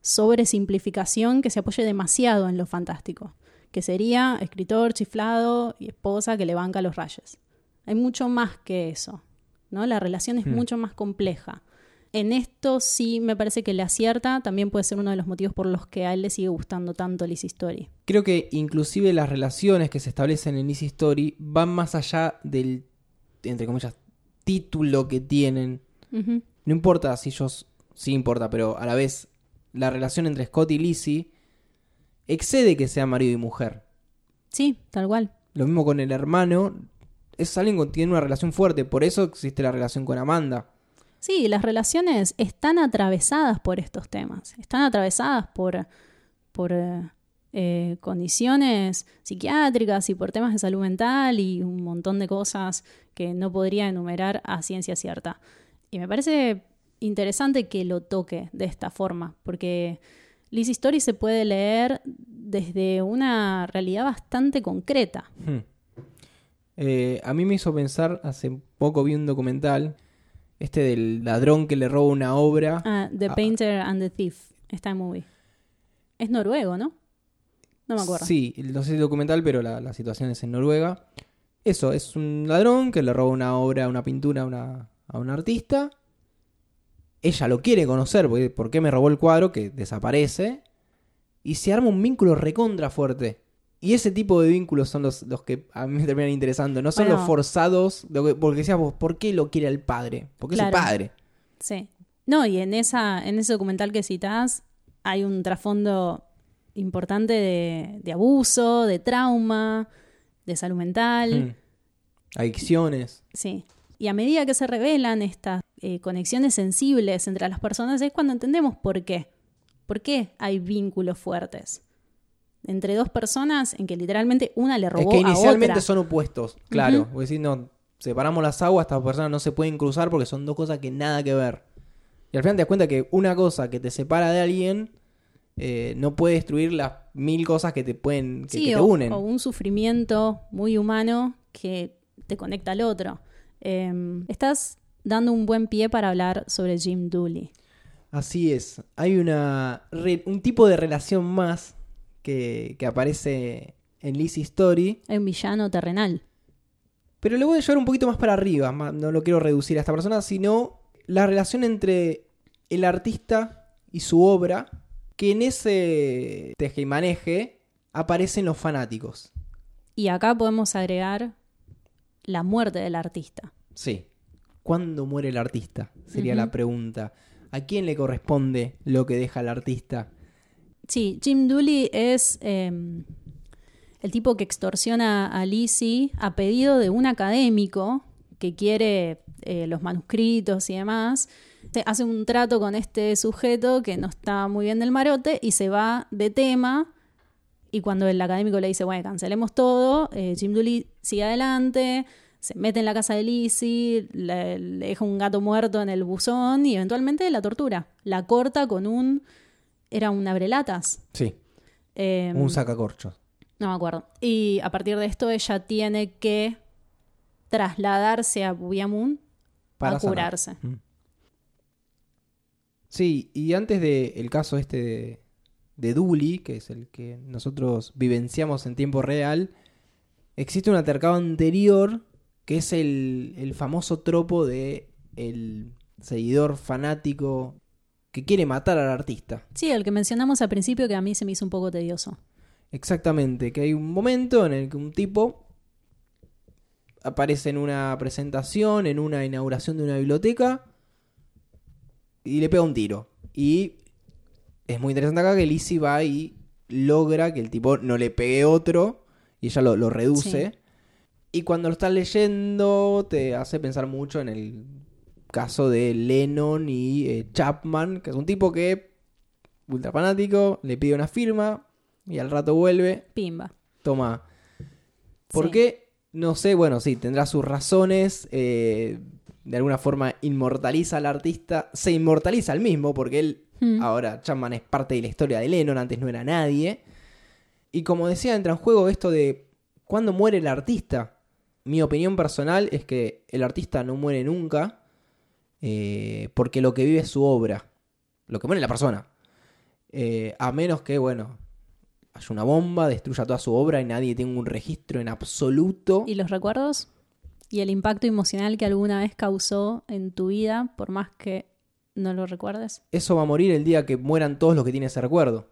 sobresimplificación que se apoye demasiado en lo fantástico, que sería escritor chiflado y esposa que le banca los rayos. Hay mucho más que eso, ¿no? La relación es hmm. mucho más compleja. En esto sí me parece que le acierta, también puede ser uno de los motivos por los que a él le sigue gustando tanto Lizzie Story. Creo que inclusive las relaciones que se establecen en Lizzie Story van más allá del, entre comillas, título que tienen. No importa si ellos, sí importa, pero a la vez la relación entre Scott y Lizzie excede que sea marido y mujer. Sí, tal cual. Lo mismo con el hermano. Es alguien que tiene una relación fuerte, por eso existe la relación con Amanda. Sí, las relaciones están atravesadas por estos temas, están atravesadas por, por eh, eh, condiciones psiquiátricas y por temas de salud mental y un montón de cosas que no podría enumerar a ciencia cierta. Y me parece interesante que lo toque de esta forma, porque Liz Story se puede leer desde una realidad bastante concreta. Hmm. Eh, a mí me hizo pensar, hace poco vi un documental, este del ladrón que le roba una obra. Ah, The Painter and the Thief, está en movie. Es noruego, ¿no? No me acuerdo. Sí, no sé si es documental, pero la, situación es en Noruega. Eso, es un ladrón que le roba una obra, una pintura a una, a un artista ella lo quiere conocer, porque ¿por qué me robó el cuadro? Que desaparece. Y se arma un vínculo recontra fuerte. Y ese tipo de vínculos son los, los que a mí me terminan interesando. No son los forzados, porque decíamos, ¿por qué lo quiere el padre? Porque es su padre. Sí. No, y en, esa, en ese documental que citás hay un trasfondo importante de, abuso, de trauma, de salud mental. Mm. Adicciones. Sí. Y a medida que se revelan estas eh, conexiones sensibles entre las personas es cuando entendemos por qué. ¿Por qué hay vínculos fuertes? Entre dos personas en que literalmente una le robó es que inicialmente son opuestos, claro. Uh decir, no, separamos las aguas, estas personas no se pueden cruzar porque son dos cosas que nada que ver. Y al final te das cuenta que una cosa que te separa de alguien eh, no puede destruir las mil cosas que te pueden que, te unen. O un sufrimiento muy humano que te conecta al otro. Em, estás dando un buen pie para hablar sobre Jim Dooley. Así es. Hay una un tipo de relación más que, aparece en Lizzie Story. Hay un villano terrenal. Pero le voy a llevar un poquito más para arriba. No lo quiero reducir a esta persona, sino la relación entre el artista y su obra, que en ese teje y maneje aparecen los fanáticos. Y acá podemos agregar la muerte del artista. Sí. ¿Cuándo muere el artista? Sería la pregunta. ¿A quién le corresponde lo que deja el artista? Sí, Jim Dooley es em, el tipo que extorsiona a Lizzie a pedido de un académico que quiere eh, los manuscritos y demás. Hace un trato con este sujeto que no está muy bien del marote y se va de tema. Y cuando el académico le dice, bueno, cancelemos todo, eh, Jim Dooley sigue adelante, se mete en la casa de Lizzie, le, deja un gato muerto en el buzón y eventualmente la tortura. La corta con un. Era un abrelatas. Sí. Em, un sacacorchos. No me acuerdo. Y a partir de esto ella tiene que trasladarse a Buyamun para curarse. Mm. Sí, y antes del caso este de, de Dooley, que es el que nosotros vivenciamos en tiempo real, existe un atercado anterior que es el, el famoso tropo de el seguidor fanático que quiere matar al artista. Sí, el que mencionamos al principio que a mí se me hizo un poco tedioso. Exactamente, que hay un momento en el que un tipo aparece en una presentación, en una inauguración de una biblioteca y le pega un tiro. Y es muy interesante acá que Lizzie va y logra que el tipo no le pegue otro y ella lo, lo reduce. Sí. Y cuando lo estás leyendo te hace pensar mucho en el caso de Lennon y eh, Chapman, que es un tipo que, ultra fanático, le pide una firma y al rato vuelve, Pimba. toma. ¿Por Sí. qué? No sé, bueno, sí, tendrá sus razones. eh, de alguna forma inmortaliza al artista, se inmortaliza al mismo, porque él, Mm. ahora Chapman es parte de la historia de Lennon, antes no era nadie. Y como decía, entra en juego esto de cuándo muere el artista. Mi opinión personal es que el artista no muere nunca, eh, porque lo que vive es su obra, lo que muere es la persona. Eh, a menos que, bueno, haya una bomba, destruya toda su obra y nadie tenga un registro en absoluto. ¿Y los recuerdos? ¿Y el impacto emocional que alguna vez causó en tu vida, por más que no lo recuerdes? Eso va a morir el día que mueran todos los que tienen ese recuerdo.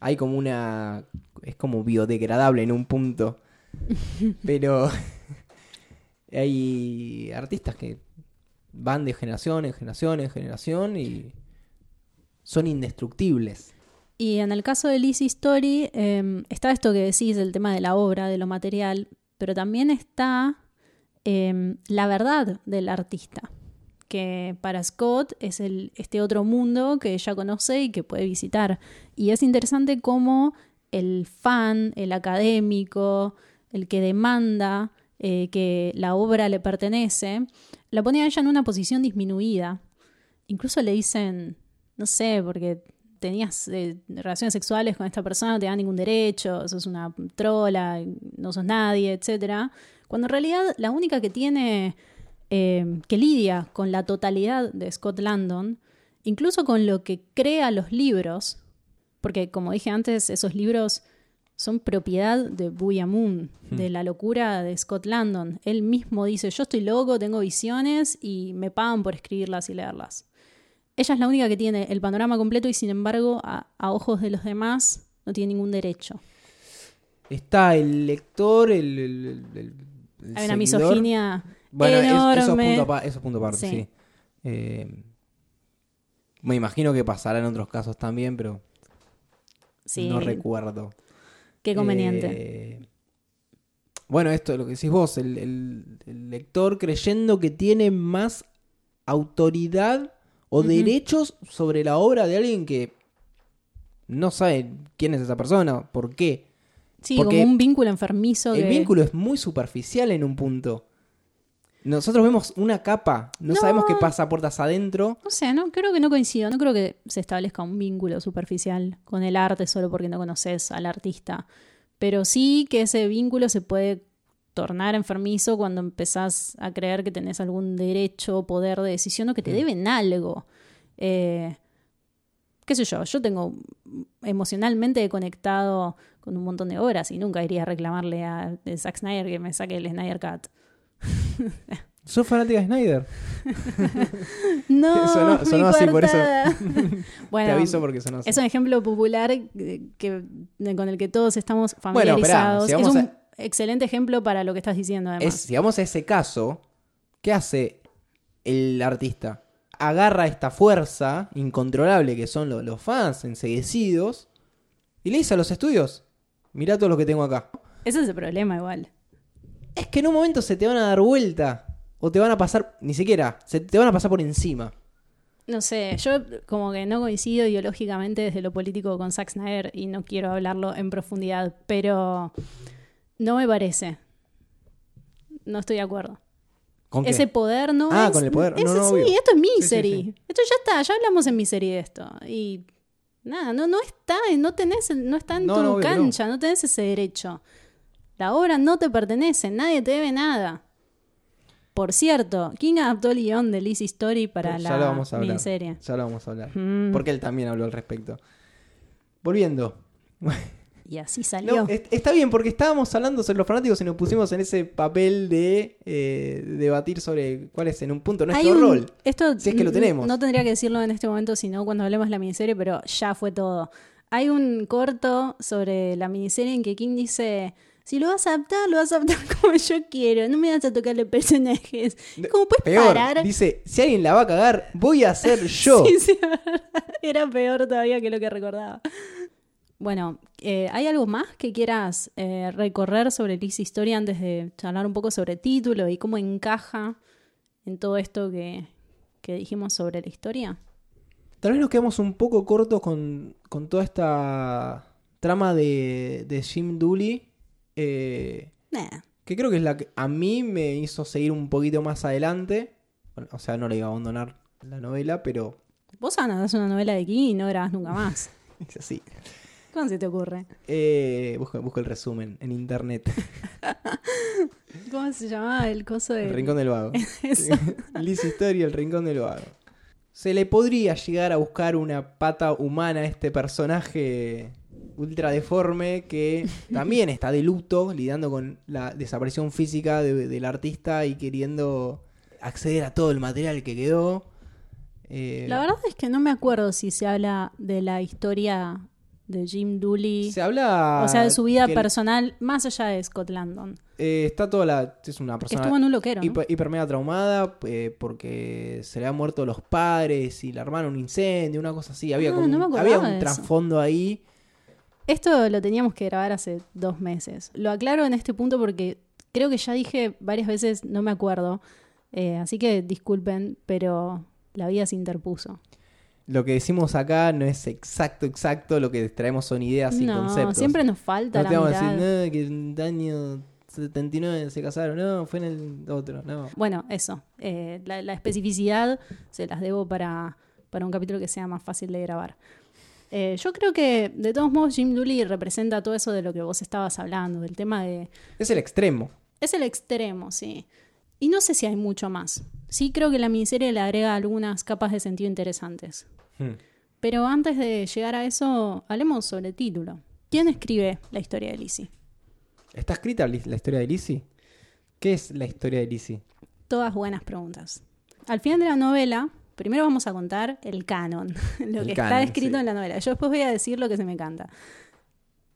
Hay como una... es como biodegradable en un punto. Pero hay artistas que van de generación en generación en generación y son indestructibles. Y en el caso de Lizzie Story, eh, está esto que decís del tema de la obra, de lo material, pero también está eh, la verdad del artista, que para Scott es el, este otro mundo que ella conoce y que puede visitar. Y es interesante cómo el fan, el académico, el que demanda eh, que la obra le pertenece, la pone a ella en una posición disminuida. Incluso le dicen, no sé, porque tenías eh, relaciones sexuales con esta persona, no te da ningún derecho, sos una trola, no sos nadie, etcétera. Cuando en realidad la única que tiene, eh, que lidia con la totalidad de Scott Landon, incluso con lo que crea los libros, porque como dije antes, esos libros son propiedad de Buya Moon, de la locura de Scott Landon. Él mismo dice, yo estoy loco, tengo visiones y me pagan por escribirlas y leerlas. Ella es la única que tiene el panorama completo y sin embargo, a, a ojos de los demás, no tiene ningún derecho. Está el lector, el... el- el- el Hay una misoginia Bueno, es- enorme. eso, es punto apa- eso es punto aparte, sí. Sí. Eh, me imagino que pasará en otros casos también, pero Sí, no recuerdo. Qué conveniente. Eh, bueno, esto lo que decís vos, el, el- el lector creyendo que tiene más autoridad o derechos sobre la obra de alguien que no sabe quién es esa persona, por qué. sí, porque como un vínculo enfermizo. El que- vínculo es muy superficial en un punto. Nosotros vemos una capa, no, No. sabemos qué pasa puertas adentro. No sé, no creo que no coincido. No creo que se establezca un vínculo superficial con el arte solo porque no conoces al artista. Pero sí que ese vínculo se puede tornar enfermizo cuando empezás a creer que tenés algún derecho o poder de decisión o que te Mm. deben algo. Eh, qué sé yo, yo tengo emocionalmente conectado con un montón de obras y nunca iría a reclamarle a Zack Snyder que me saque el Snyder Cut. ¿Sos fanática de Snyder? No, Sonó- sonó así, por eso. coartada. Te bueno, aviso porque son así. es un ejemplo popular que, con el que todos estamos Bueno, familiarizados. si es un excelente ejemplo para lo que estás diciendo, Es, además. si vamos a ese caso, ¿qué hace el artista? Agarra esta fuerza incontrolable que son lo- los fans enseguecidos y le dice a los estudios, mirá todo lo que tengo acá. Ese es el problema igual. Es que en un momento se te van a dar vuelta o te van a pasar, ni siquiera, se te van a pasar por encima. No sé, yo como que no coincido ideológicamente desde lo político con Zack Snyder y no quiero hablarlo en profundidad, pero no me parece. No estoy de acuerdo. ¿Con qué? Ese poder no Ah, es... con el poder. No, ese no, sí, obvio. esto es mi Sí, sí, serie. sí. Esto ya está, ya hablamos en mi serie de esto. Y nada, no, no está, no tenés, no está en No, tu no, obvio que no. cancha, no. tenés ese derecho. La obra no te pertenece, nadie te debe nada. Por cierto, ¿quién adaptó el guion de Lizzie Story para la vamos a miniserie? Ya lo vamos a hablar. Mm. Porque él también habló al respecto. Volviendo. Y así salió. No, está bien, porque estábamos hablando sobre los fanáticos y nos pusimos en ese papel de eh, debatir sobre cuál es en un punto nuestro un- rol. Esto Si es que lo tenemos. No tendría que decirlo en este momento, sino cuando hablemos de la miniserie, pero ya fue todo. Hay un corto sobre la miniserie en que King dice: Si lo vas a adaptar, lo vas a adaptar como yo quiero. No me vas a tocar los personajes. ¿Cómo puedes Peor, parar? dice, si alguien la va a cagar, voy a ser yo. Sí, sí, era peor todavía que lo que recordaba. Bueno, eh, ¿hay algo más que quieras eh, recorrer sobre Lizzie Story antes de charlar un poco sobre título y cómo encaja en todo esto que, que dijimos sobre la historia? Tal vez nos quedamos un poco cortos con, con toda esta trama de, de Jim Dooley. Eh, Nah. que creo que es la que a mí me hizo seguir un poquito más adelante. Bueno, o sea, no le iba a abandonar la novela, pero Vos anotás una novela de King y no grabás nunca más. es así. ¿Cómo se te ocurre? Eh, busco, busco el resumen en internet. ¿Cómo se llamaba el coso de El Rincón del Vago. Liz Historia, el Rincón del Vago. Se le podría llegar a buscar una pata humana a este personaje ultra deforme que también está de luto, lidiando con la desaparición física de- del artista y queriendo acceder a todo el material que quedó. Eh, La verdad es que no me acuerdo si se habla de la historia de Jim Dooley. se habla. o sea, de su vida personal, más allá de Scott Landon. eh, está toda la. Es una Que persona estuvo en un loquero, ¿no? hiper, mega traumada eh, porque se le han muerto los padres y la hermana un incendio, una cosa así. Había, Ah, como no un- me había un trasfondo ahí. Esto lo teníamos que grabar hace dos meses. Lo aclaro en este punto porque creo que ya dije varias veces, no me acuerdo. Eh, así que disculpen, pero la vida se interpuso. Lo que decimos acá no es exacto, exacto. Lo que traemos son ideas y no, conceptos. siempre nos falta no te la a mitad. decir, no, que en el año 79 se casaron. No, fue en el otro. No. Bueno, eso. Eh, la, la especificidad se las debo para, para un capítulo que sea más fácil de grabar. Eh, yo creo que, de todos modos, Jim Dooley representa todo eso de lo que vos estabas hablando, del tema de... Es el extremo. Es el extremo, sí. Y no sé si hay mucho más. Sí creo que la miniserie le agrega algunas capas de sentido interesantes. Hmm. Pero antes de llegar a eso, hablemos sobre el título. ¿Quién escribe la historia de Lizzie? ¿Está escrita la historia de Lizzie? ¿Qué es la historia de Lizzie? Todas buenas preguntas. Al final de la novela, primero vamos a contar el canon, lo El que está escrito sí. en la novela. Yo después voy a decir lo que se me canta.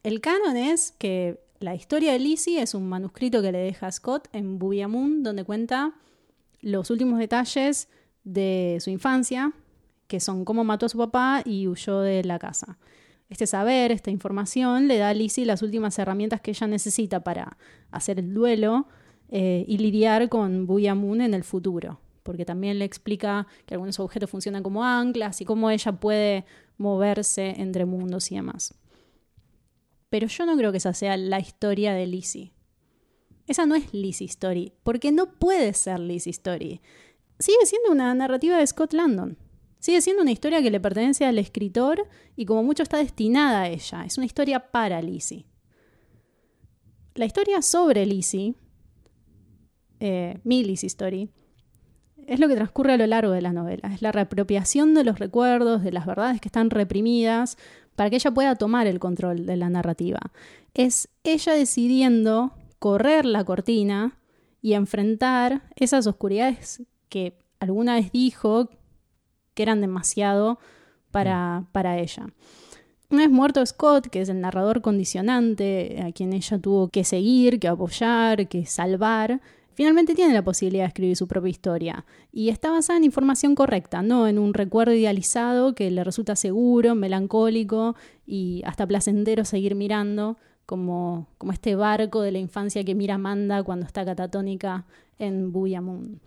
El canon es que la historia de Lizzie es un manuscrito que le deja Scott en Bubiamun, donde cuenta los últimos detalles de su infancia, que son cómo mató a su papá y huyó de la casa. Este saber, esta información, le da a Lizzie las últimas herramientas que ella necesita para hacer el duelo eh, y lidiar con Buyamun en el futuro. Porque también le explica que algunos objetos funcionan como anclas y cómo ella puede moverse entre mundos y demás. Pero yo no creo que esa sea la historia de Lizzie. Esa no es Lizzie Story, porque no puede ser Lizzie Story. Sigue siendo una narrativa de Scott Landon. Sigue siendo una historia que le pertenece al escritor y como mucho está destinada a ella. Es una historia para Lizzie. La historia sobre Lizzie, eh, mi Lizzie Story, es lo que transcurre a lo largo de la novela. Es la reapropiación de los recuerdos, de las verdades que están reprimidas, para que ella pueda tomar el control de la narrativa. Es ella decidiendo correr la cortina y enfrentar esas oscuridades que alguna vez dijo que eran demasiado para, para ella. Una vez muerto Scott, que es el narrador condicionante a quien ella tuvo que seguir, que apoyar, que salvar, finalmente tiene la posibilidad de escribir su propia historia. Y está basada en información correcta, no en un recuerdo idealizado que le resulta seguro, melancólico y hasta placentero seguir mirando, como, como este barco de la infancia que mira Amanda cuando está catatónica en Buyamun.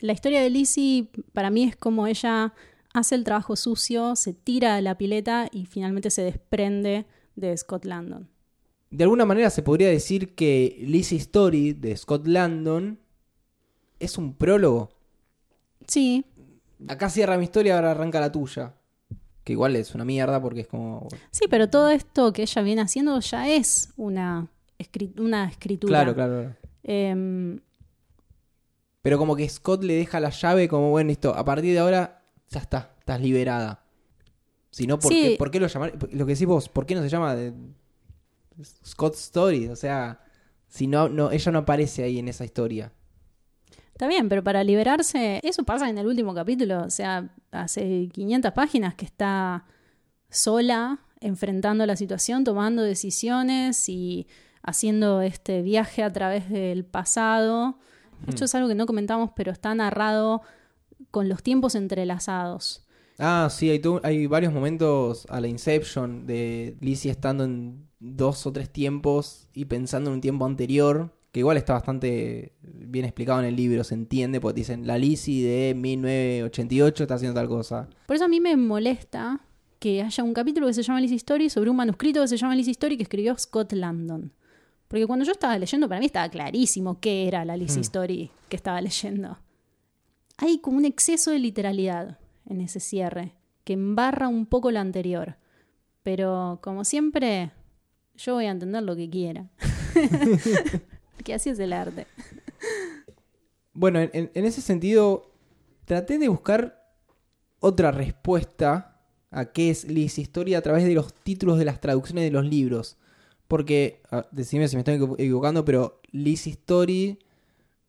La historia de Lizzie para mí es como ella hace el trabajo sucio, se tira a la pileta y finalmente se desprende de Scott Landon. De alguna manera se podría decir que Lizzie Story de Scott Landon es un prólogo. Sí, Acá cierra mi historia, ahora arranca la tuya. Que igual es una mierda porque es como. sí, pero todo esto que ella viene haciendo ya es una, una escritura. Claro, claro, claro. Em, Pero como que Scott le deja la llave como, bueno, listo, a partir de ahora ya está, estás liberada. Sino por, Sí. qué, por qué lo llamar, lo que decís vos, ¿por qué no se llama Scott Story? O sea, si no, no, ella no aparece ahí en esa historia. Está bien, pero para liberarse, eso pasa en el último capítulo, o sea, hace 500 páginas que está sola, enfrentando la situación, tomando decisiones y haciendo este viaje a través del pasado. Esto es algo que no comentamos, pero está narrado con los tiempos entrelazados. Ah, sí, hay, varios momentos a la Inception de Lizzie estando en dos o tres tiempos y pensando en un tiempo anterior, que igual está bastante bien explicado en el libro, se entiende, porque dicen, la Lizzie de 1988 está haciendo tal cosa. Por eso a mí me molesta que haya un capítulo que se llama Lizzie Story sobre un manuscrito que se llama Lizzie Story que escribió Scott Landon. Porque cuando yo estaba leyendo, para mí estaba clarísimo qué era la Lizzie Story que estaba leyendo. Hay como un exceso de literalidad en ese cierre que embarra un poco lo anterior. Pero como siempre, yo voy a entender lo que quiera. que así es el arte. Bueno, en, ese sentido, traté de buscar otra respuesta a qué es Lizzie Historia a través de los títulos de las traducciones de los libros. Porque, decime si me estoy equivo- equivocando, pero Lizzie Story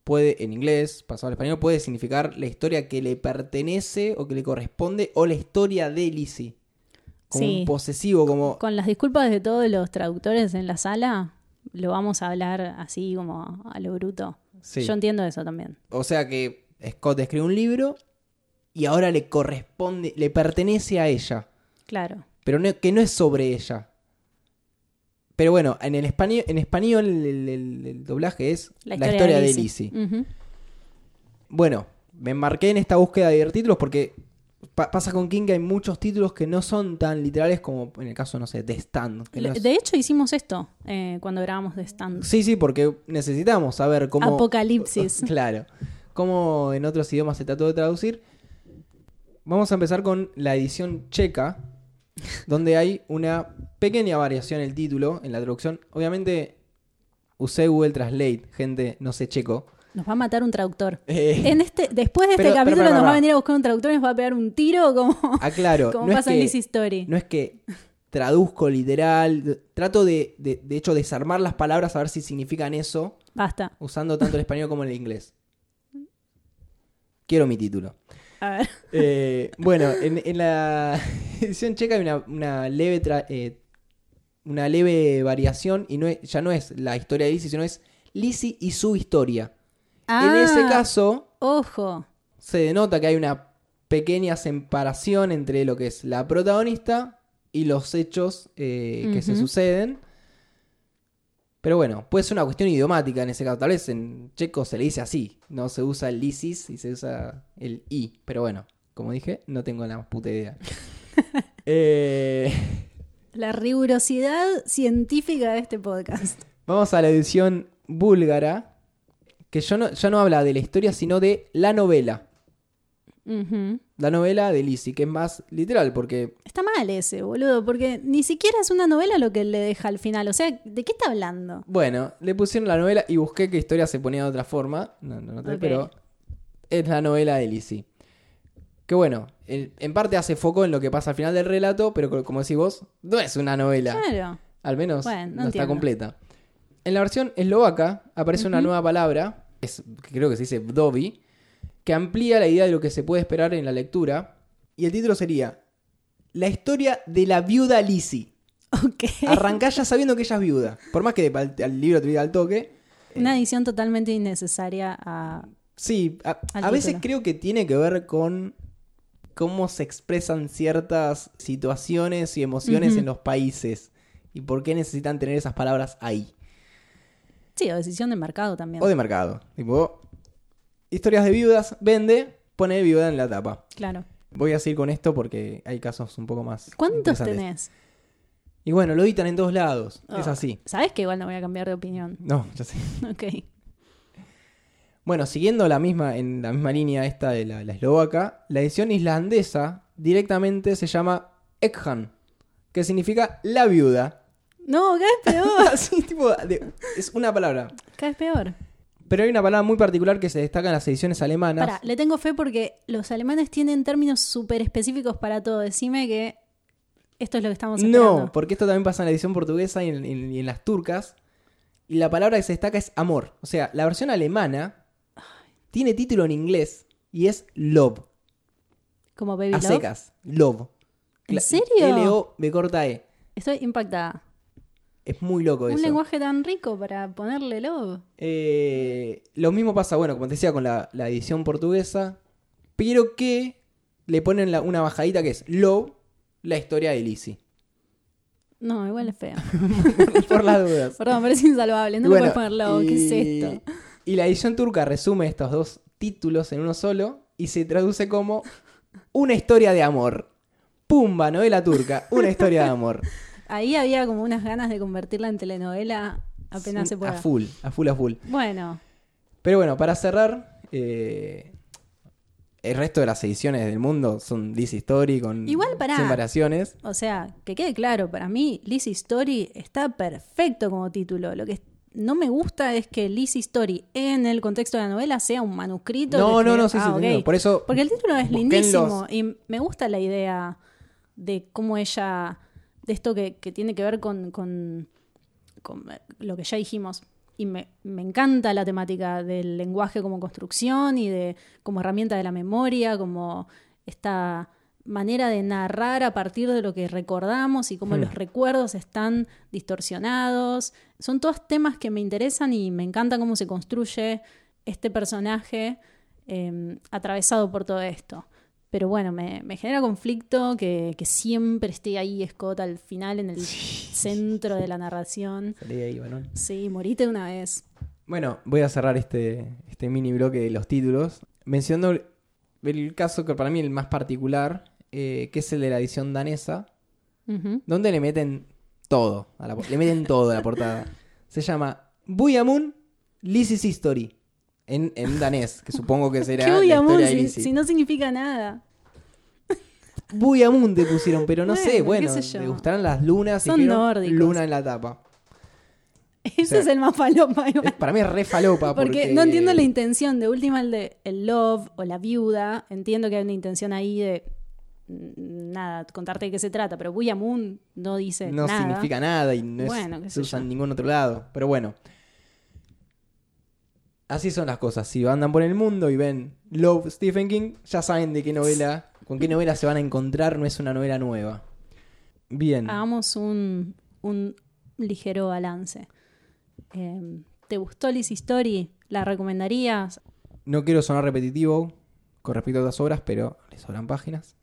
puede, en inglés, pasado al español, puede significar la historia que le pertenece o que le corresponde o la historia de Lizzie. Como Sí. un posesivo, como... Con las disculpas de todos los traductores en la sala, lo vamos a hablar así como a lo bruto. Sí. Yo entiendo eso también. O sea que Scott escribe un libro y ahora le corresponde, le pertenece a ella. Claro. pero no- que no es sobre ella. Pero bueno, en el español, en español el, el- el- el doblaje es la historia, de Lizzie. Bueno, me embarqué en esta búsqueda de ver títulos porque pa- pasa con King que hay muchos títulos que no son tan literales como en el caso, no sé, de Stand. que no Le- es- De hecho, hicimos esto eh, cuando grabamos de Stand. Sí, sí, porque necesitamos saber cómo... Apocalipsis. Claro. Cómo en otros idiomas se trató de traducir. Vamos a empezar con la edición checa, donde hay una pequeña variación en el título, en la traducción. Obviamente usé Google Translate, gente, no sé checo. Nos va a matar un traductor. Eh, En este, después de este Pero- pero, capítulo pero, nos va a venir a buscar un traductor y nos va a pegar un tiro como, aclaro, como no, es pasa en que, Lizzie Story. no es que traduzco literal, trato de, de, de hecho, desarmar las palabras a ver si significan eso, Basta. usando tanto el español como el inglés. Quiero mi título. A ver. Eh, bueno, en, en la edición checa hay una, una leve tra- eh, una leve variación y no es- ya no es la historia de Lizzie, sino es Lizzie y su historia. En ese Ah, caso, Ojo. se denota que hay una pequeña separación entre lo que es la protagonista y los hechos eh, que se suceden. Pero bueno, puede ser una cuestión idiomática en ese caso. Tal vez en checo se le dice así. No se usa el lisis y se usa el i. Pero bueno, como dije, no tengo la puta idea. Eh, La rigurosidad científica de este podcast. vamos a la edición búlgara. Que yo no, ya no habla de la historia, sino de la novela. Ujú. La novela de Lizzie, que es más literal, porque Está mal ese, boludo, porque ni siquiera es una novela lo que le deja al final. O sea, ¿de qué está hablando? Bueno, le pusieron la novela y busqué qué historia se ponía de otra forma. No, no noté, Ok. pero es la novela de Lizzie. Que bueno, en, en parte hace foco en lo que pasa al final del relato, pero co- como decís vos, no es una novela. Claro. Al menos Bueno, no no, está completa. En la versión eslovaca aparece una nueva palabra, es, que creo que se dice vdovi, que amplía la idea de lo que se puede esperar en la lectura. Y el título sería La historia de la viuda Lizzie. Ok. Arrancá ya sabiendo que ella es viuda. Por más que al, al libro te diga al toque. Una edición totalmente innecesaria a... Sí, a, veces creo que tiene que ver con cómo se expresan ciertas situaciones y emociones en los países. Y por qué necesitan tener esas palabras ahí. Sí, o decisión de mercado también. O de mercado. Tipo, historias de viudas, vende, pone viuda en la tapa. Claro. Voy a seguir con esto porque hay casos un poco más. ¿Cuántos tenés? Y bueno, lo editan en todos lados. Es Oh, así. Sabes que igual no voy a cambiar de opinión. No, ya sé. Ok. Bueno, siguiendo la misma, en la misma línea esta de la, la eslovaca, la edición islandesa directamente se llama Ekhan, que significa la viuda. No, cada vez peor. Tipo, de- es una palabra. cada vez peor. Pero hay una palabra muy particular que se destaca en las ediciones alemanas. Pará, le tengo fe porque los alemanes tienen términos súper específicos para todo. Decime que esto es lo que estamos esperando. No, porque esto también pasa en la edición portuguesa y en, en- y en las turcas. Y la palabra que se destaca es amor. O sea, la versión alemana tiene título en inglés y es love. Como Baby A Love. secas. Love. ¿En serio? L-O-B corta E. Estoy impactada. Es muy loco Un eso. lenguaje tan rico para ponerle love. Eh, lo mismo pasa, bueno, como te decía, con la, la edición portuguesa, pero que le ponen la- una bajadita que es Love, la historia de Lizzie. No, igual es feo. Por las dudas. Perdón, pero es insalvable. No Y le bueno, puedes poner love. ¿Qué es y- esto? Y la edición turca resume estos dos títulos en uno solo y se traduce como Una historia de amor. Pumba, novela turca, una historia de amor. Ahí había como unas ganas de convertirla en telenovela apenas se A pueda. full, a full, a full. Bueno, Pero bueno, para cerrar, eh, el resto de las ediciones del mundo son This Story con Igual, pará. 100 variaciones. o sea, que quede claro, para mí Lizzie Story está perfecto como título. Lo que no me gusta es que Lizzie Story en el contexto de la novela sea un manuscrito. No, no, no, sí, sí, Ah, te ok. entiendo. Por eso, Porque el título es lindísimo los- y me gusta la idea de cómo ella, de esto que, que tiene que ver con, con- con lo que ya dijimos. Y me, me encanta la temática del lenguaje como construcción y de como herramienta de la memoria, como esta manera de narrar a partir de lo que recordamos y cómo Hmm. los recuerdos están distorsionados. Son todos temas que me interesan y me encanta cómo se construye este personaje eh, atravesado por todo esto. Pero bueno, me, me genera conflicto que, que siempre esté ahí Scott al final en el centro de la narración. salí ahí, Banón. Sí, morite una vez. Bueno, voy a cerrar este, este mini bloque de los títulos mencionando el caso que para mí es el más particular, eh, que es el de la edición danesa, donde le meten todo, a la, le meten todo a la portada. Se llama Buyamun Lizzie's History, en, en danés, que supongo que será ¿Qué si, no significa nada? Buyamun te pusieron, pero no sé, Bueno, sé te gustarán las lunas y Son nórdicos. luna en la tapa. Ese sea, es el más falopa. igual. Es- para mí es re falopa Porque, porque, no entiendo la intención de última el de el love o la viuda. Entiendo que hay una intención ahí de mm, nada, contarte de qué se trata, pero Buya Moon no dice no nada. significa nada y no es- Bueno, qué se usa en ningún otro lado. Pero bueno. Así son las cosas. Si andan por el mundo y ven Love Stephen King, ya saben de qué novela, con qué novela se van a encontrar, no es una novela nueva. Bien. Hagamos un, un ligero balance. Eh, ¿Te gustó Lizzie Story? ¿La recomendarías? No quiero sonar repetitivo con respecto a otras obras, pero le sobran páginas.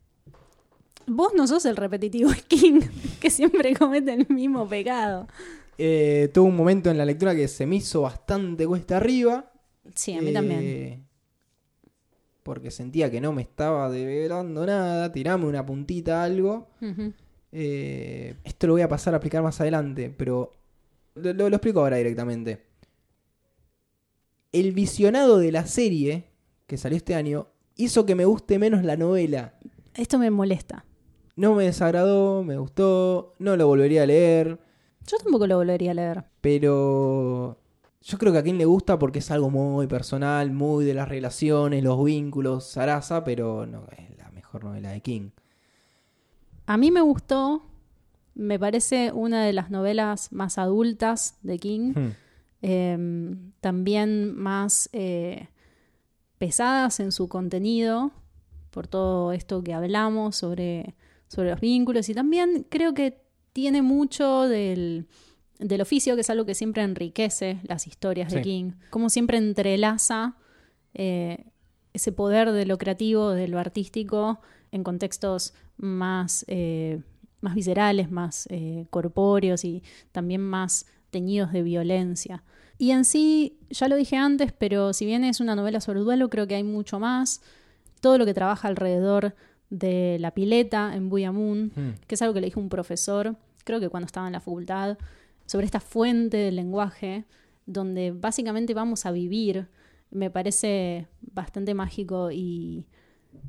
Vos no sos el repetitivo King, que siempre comete el mismo pecado. Eh, tuve un momento en la lectura que se me hizo bastante cuesta arriba. Sí, a mí también. Eh, Porque sentía que no me estaba develando nada. Tirame una puntita, algo. Eh, esto lo voy a pasar a aplicar más adelante, pero lo, lo- lo explico ahora directamente. El visionado de la serie que salió este año hizo que me guste menos la novela. Esto me molesta. No me desagradó, me gustó, no lo volvería a leer, Yo tampoco lo volvería a leer. pero yo creo que a quien le gusta porque es algo muy personal, muy de las relaciones, los vínculos, zaraza, pero no es la mejor novela de King. A mí me gustó, me parece una de las novelas más adultas de King, Hmm. eh, también más eh, pesadas en su contenido, por todo esto que hablamos sobre, sobre los vínculos y también creo que tiene mucho del, del oficio, que es algo que siempre enriquece las historias de Sí. King, como siempre entrelaza eh, ese poder de lo creativo, de lo artístico, en contextos más, eh, más viscerales, más eh, corpóreos y también más teñidos de violencia. Y en sí, ya lo dije antes, pero si bien es una novela sobre duelo, creo que hay mucho más. Todo lo que trabaja alrededor de la pileta en Buya Moon, Hmm. que es algo que le dijo un profesor, creo que cuando estaba en la facultad, sobre esta fuente del lenguaje, donde básicamente vamos a vivir, me parece bastante mágico y,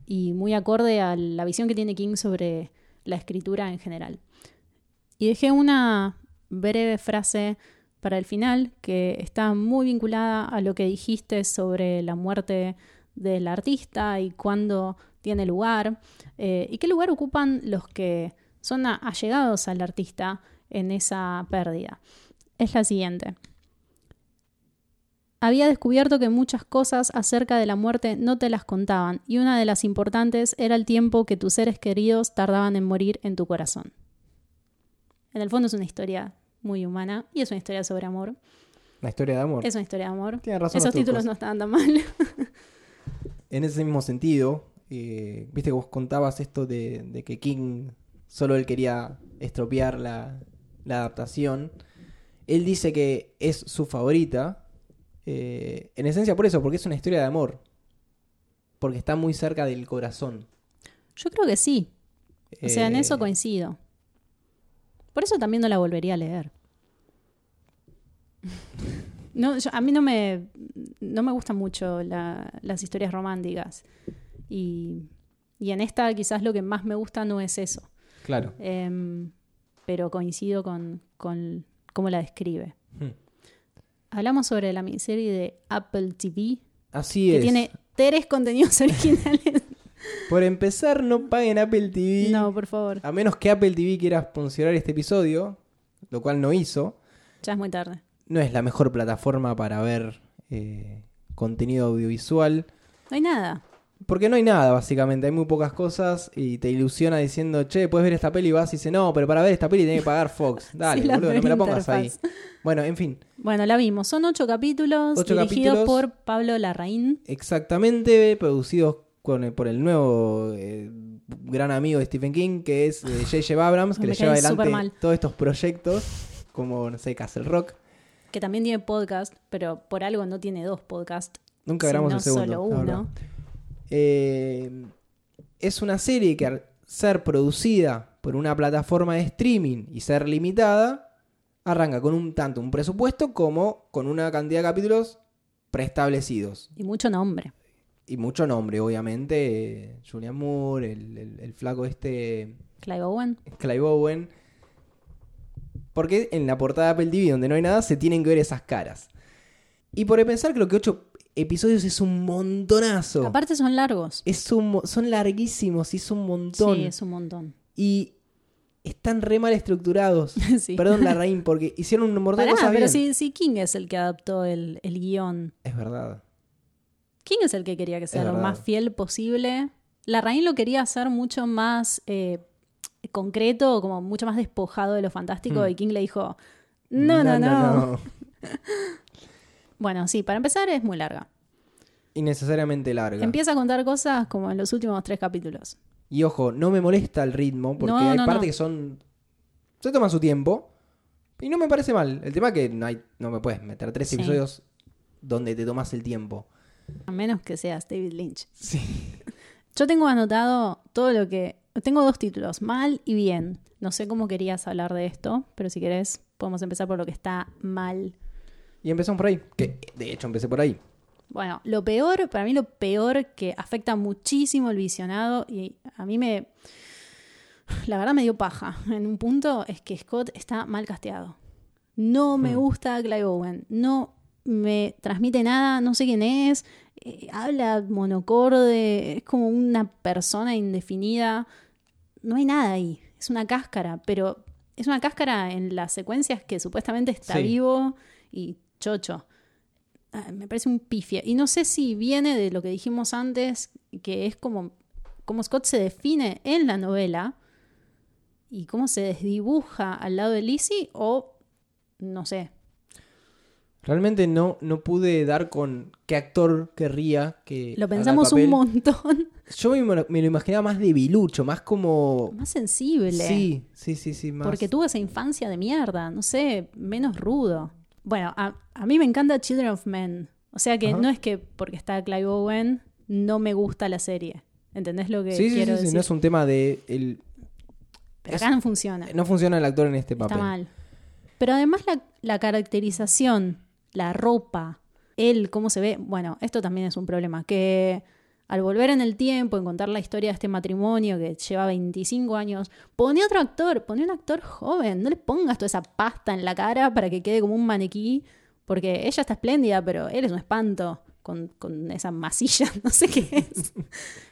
muy acorde a la visión que tiene King sobre la escritura en general. Y dejé una breve frase para el final que está muy vinculada a lo que dijiste sobre la muerte del artista y cuándo tiene lugar eh, y qué lugar ocupan los que son allegados al artista en esa pérdida. Es la siguiente. Había descubierto que muchas cosas acerca de la muerte no te las contaban, y una de las importantes era el tiempo que tus seres queridos tardaban en morir en tu corazón. En el fondo es una historia muy humana y es una historia sobre amor. La historia de amor. Es una historia de amor. Tiene razón Esos los títulos no estaban tan mal. En ese mismo sentido, eh, viste que vos contabas esto de, de que King solo él quería estropear la, la adaptación. Él dice que es su favorita, eh, en esencia por eso, porque es una historia de amor. Porque está muy cerca del corazón. Yo creo que sí. O sea, en Eh, eso coincido. Por eso también no la volvería a leer. No, yo- a mí no me, no me gustan mucho la- las historias románticas. Y, y en esta quizás lo que más me gusta no es eso. Claro. Em, pero coincido con, con cómo la describe. Hmm. Hablamos sobre la miniserie de Apple TV, Así que es. tiene tres contenidos originales. Por empezar, no paguen Apple TV. no, por favor, A menos que Apple TV quiera sponsorar este episodio, lo cual no hizo. ya es muy tarde. No es la mejor plataforma para ver eh, contenido audiovisual. No hay nada. Porque no hay nada, básicamente. Hay muy pocas cosas y te ilusiona diciendo, che, puedes ver esta peli y vas y dice, no, pero para ver esta peli tenés que pagar Fox. Dale, Sí, boludo, no me la pongas interfaz. ahí. Bueno, en fin, Bueno, la vimos. Son ocho capítulos Ocho dirigidos capítulos. por Pablo Larraín. exactamente producidos con el- por el nuevo eh, gran amigo de Stephen King, que es eh, J.J. Abrams, que le lleva adelante todos estos proyectos, como, no sé, Castle Rock. que también tiene podcast, pero por algo no tiene dos podcasts. Nunca grabamos el segundo. solo uno. Eh, es una serie que al ser producida por una plataforma de streaming y ser limitada, arranca con un tanto un presupuesto como con una cantidad de capítulos preestablecidos. Y mucho nombre. Y mucho nombre, obviamente. eh, Julian Moore, el, el- el flaco este, Clive Owen. Clive Owen. Porque en la portada de Apple TV, donde no hay nada, se tienen que ver esas caras. Y por pensar, creo que ocho episodios es un montonazo. Aparte son largos. Es un, son larguísimos y es un montón. Sí, es un montón. Y están re mal estructurados. Sí. Perdón, la Rain, porque hicieron un montón de cosas pero bien. si, si King es el que adaptó el, el guion. Es verdad. King es el que quería que sea Es lo verdad. más fiel posible. Larraín lo quería hacer mucho más eh, concreto, como mucho más despojado de lo fantástico. Hmm. Y King le dijo: no no, no, Bueno, sí, para empezar es muy larga. Innecesariamente larga. Empieza a contar cosas como en los últimos tres capítulos. Y ojo, no me molesta el ritmo, porque No, hay no, partes no. que son. Se toman su tiempo. Y no me parece mal. El tema es que no, hay, no me puedes meter tres Sí. episodios donde te tomas el tiempo. A menos que seas David Lynch. Sí. Yo tengo anotado todo lo que. Tengo dos títulos, mal y bien. No sé cómo querías hablar de esto, pero si querés, podemos empezar por lo que está mal. Y empezamos por ahí. Que de hecho empecé por ahí. Bueno, lo peor, para mí lo peor que afecta muchísimo el visionado y a mí me... La verdad me dio paja en un punto es que Scott está mal casteado. No me Hmm. gusta Clive Owen, no me transmite nada, no sé quién es, eh, habla monocorde, es como una persona indefinida. No hay nada ahí, es una cáscara, pero es una cáscara en las secuencias que supuestamente está Sí. vivo y chocho. Me parece un pifia. Y no sé si viene de lo que dijimos antes, que es como, como Scott se define en la novela y cómo se desdibuja al lado de Lizzie, o no sé. Realmente no, no pude dar con qué actor querría que. Lo pensamos un montón. Yo me, lo- me lo imaginaba más debilucho, más como. Más sensible. Sí, sí, sí, sí. Más... Porque tuvo esa infancia de mierda, no sé, menos rudo. Bueno, a, a mí me encanta Children of Men. O sea que Ajá. no es que porque está Clive Owen no me gusta la serie. ¿Entendés lo que Sí, sí, quiero sí, sí, decir? no es un tema de. El... Pero es- acá no funciona. No funciona el actor en este papel. Está mal. Pero además la, la caracterización, la ropa, él, cómo se ve. Bueno, esto también es un problema. Que al volver en el tiempo, en contar la historia de este matrimonio que lleva 25 años, pone otro actor, pone un actor joven. No le pongas toda esa pasta en la cara para que quede como un maniquí. Porque ella está espléndida, pero él es un espanto. con, con esa masilla, no sé qué es.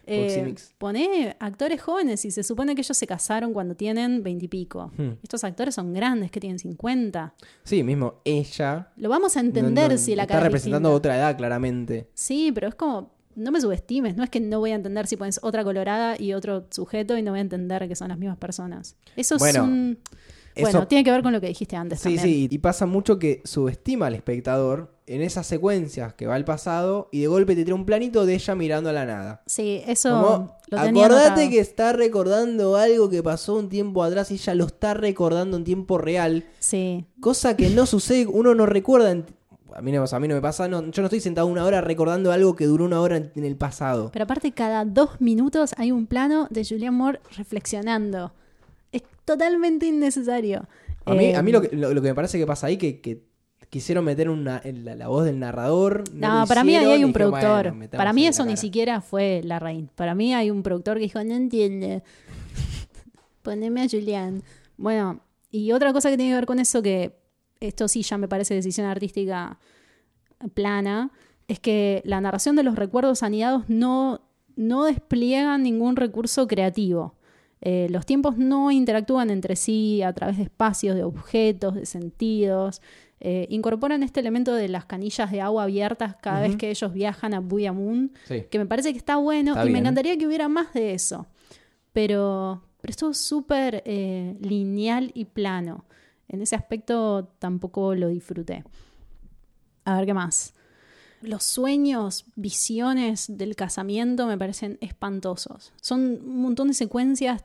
Eh, pone actores jóvenes y se supone que ellos se casaron cuando tienen veintipico. Hmm. Estos actores son grandes, que tienen 50. Sí, mismo ella. Lo vamos a entender no- no- si la está representando distinta. otra edad, claramente. Sí, pero es como, no me subestimes, no es que no voy a entender si pones otra colorada y otro sujeto y no voy a entender que son las mismas personas. Eso Bueno, es un... eso- Bueno, tiene que ver con lo que dijiste antes Sí, también. sí, y pasa mucho que subestima al espectador en esas secuencias que va al pasado y de golpe te tira un planito de ella mirando a la nada. Sí, eso Como, lo tenía acordate que está recordando algo que pasó un tiempo atrás y ella lo está recordando en tiempo real, Sí, cosa que no sucede, uno no recuerda. en- a, mí no, a mí no me pasa, no, yo no estoy sentado una hora recordando algo que duró una hora en, en el pasado. pero aparte cada dos minutos hay un plano de Julianne Moore reflexionando. Es totalmente innecesario. A mí, Eh, a mí lo, que, lo, lo que me parece que pasa ahí que, que quisieron meter una, la, la voz del narrador. No, para mí ahí hay un dijeron, productor. "Bueno, metamos para mí eso ni cara". siquiera fue la reina. Para mí hay un productor que dijo, no entiende. Poneme a Julian. Bueno, y otra cosa que tiene que ver con eso, que esto sí ya me parece decisión artística plana, es que la narración de los recuerdos anidados no, no despliega ningún recurso creativo. Eh, los tiempos no interactúan entre sí a través de espacios, de objetos, de sentidos. Eh, incorporan este elemento de las canillas de agua abiertas cada vez que ellos viajan a Buya Moon, Sí. que me parece que está bueno Está y me encantaría que hubiera más de eso. Pero, pero esto es súper eh, lineal y plano. En ese aspecto tampoco lo disfruté. A ver qué más. Los sueños, visiones del casamiento me parecen espantosos. Son un montón de secuencias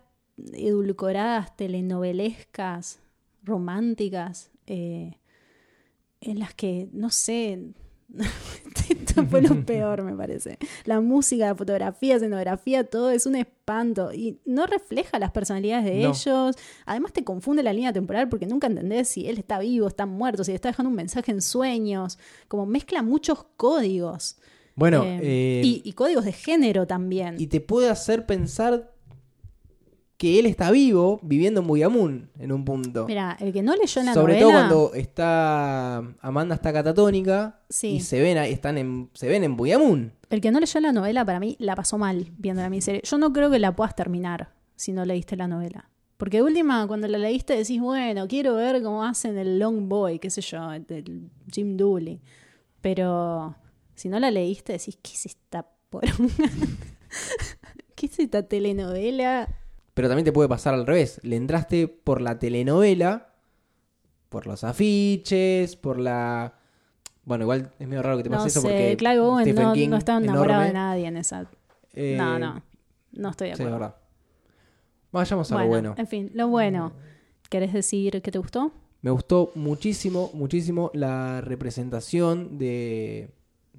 edulcoradas, telenovelescas, románticas, eh, en las que, no sé, esto fue lo peor, me parece. La música, la fotografía, escenografía, todo es un espanto y no refleja las personalidades de No. ellos. Además te confunde la línea temporal porque nunca entendés si él está vivo, está muerto, si le está dejando un mensaje en sueños. Como mezcla muchos códigos. Bueno, Eh, eh, y, y códigos de género también. y te puede hacer pensar que él está vivo viviendo en Buyamun en un punto. Mira, el que no leyó la Sobre novela. todo cuando está Amanda está catatónica Sí. y se ven están en se ven en Buyamun. El que no leyó la novela, para mí, la pasó mal viendo la miniserie. Yo no creo que la puedas terminar si no leíste la novela. Porque de última, cuando la leíste, decís, bueno, quiero ver cómo hacen el Long Boy, qué sé yo, el Jim Dooley. Pero si no la leíste, decís, ¿qué es esta poronga? ¿Qué es esta telenovela? Pero también te puede pasar al revés. Le entraste por la telenovela, por los afiches, por la... Bueno, igual es medio raro que te pase No eso sé, porque Clive Owen Stephen no, King, no estaba enamorado de nadie en esa... Eh, no, no, no estoy de Sí, acuerdo. verdad. Vayamos a bueno, lo bueno. en fin, lo bueno. ¿Querés decir que te gustó? Me gustó muchísimo, muchísimo la representación de,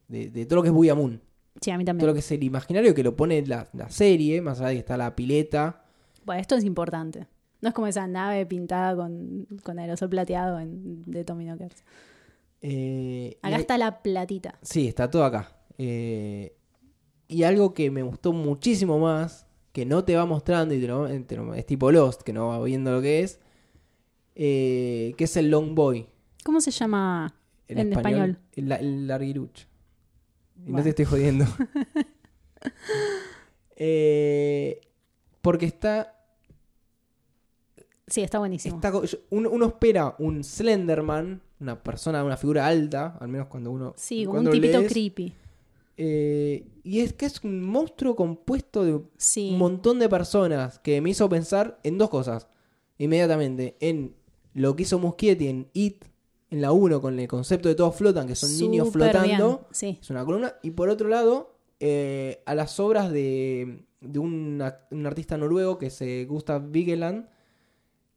de, de todo lo que es Buyamun. Sí, a mí también. Todo lo que es el imaginario que lo pone la, la serie, más allá de que está la pileta. Bueno, esto es importante. No es como esa nave pintada con, con aerosol plateado en- de Tommy Knockers. Eh, Acá está la platita. Sí, está todo acá. Eh, y algo que me gustó muchísimo más, que no te va mostrando, y te lo- te lo- es tipo Lost, que no va viendo lo que es, eh, que es el Long Boy. ¿Cómo se llama En, en español. El, el larguirucho. Y no te estoy jodiendo. Eh, porque está Sí, está buenísimo. Está uno, uno espera un Slenderman, una persona, una figura alta, al menos cuando uno. sí, cuando un tipito lees, creepy. eh, y es que es un monstruo compuesto de Sí. un montón de personas que me hizo pensar en dos cosas. Inmediatamente, en lo que hizo Muschietti en It, en la 1, con el concepto de todos flotan, que son niños flotando. Sí. Es una columna. Y por otro lado, eh, a las obras de, de un, a- un artista noruego que es eh, Gustav Vigeland,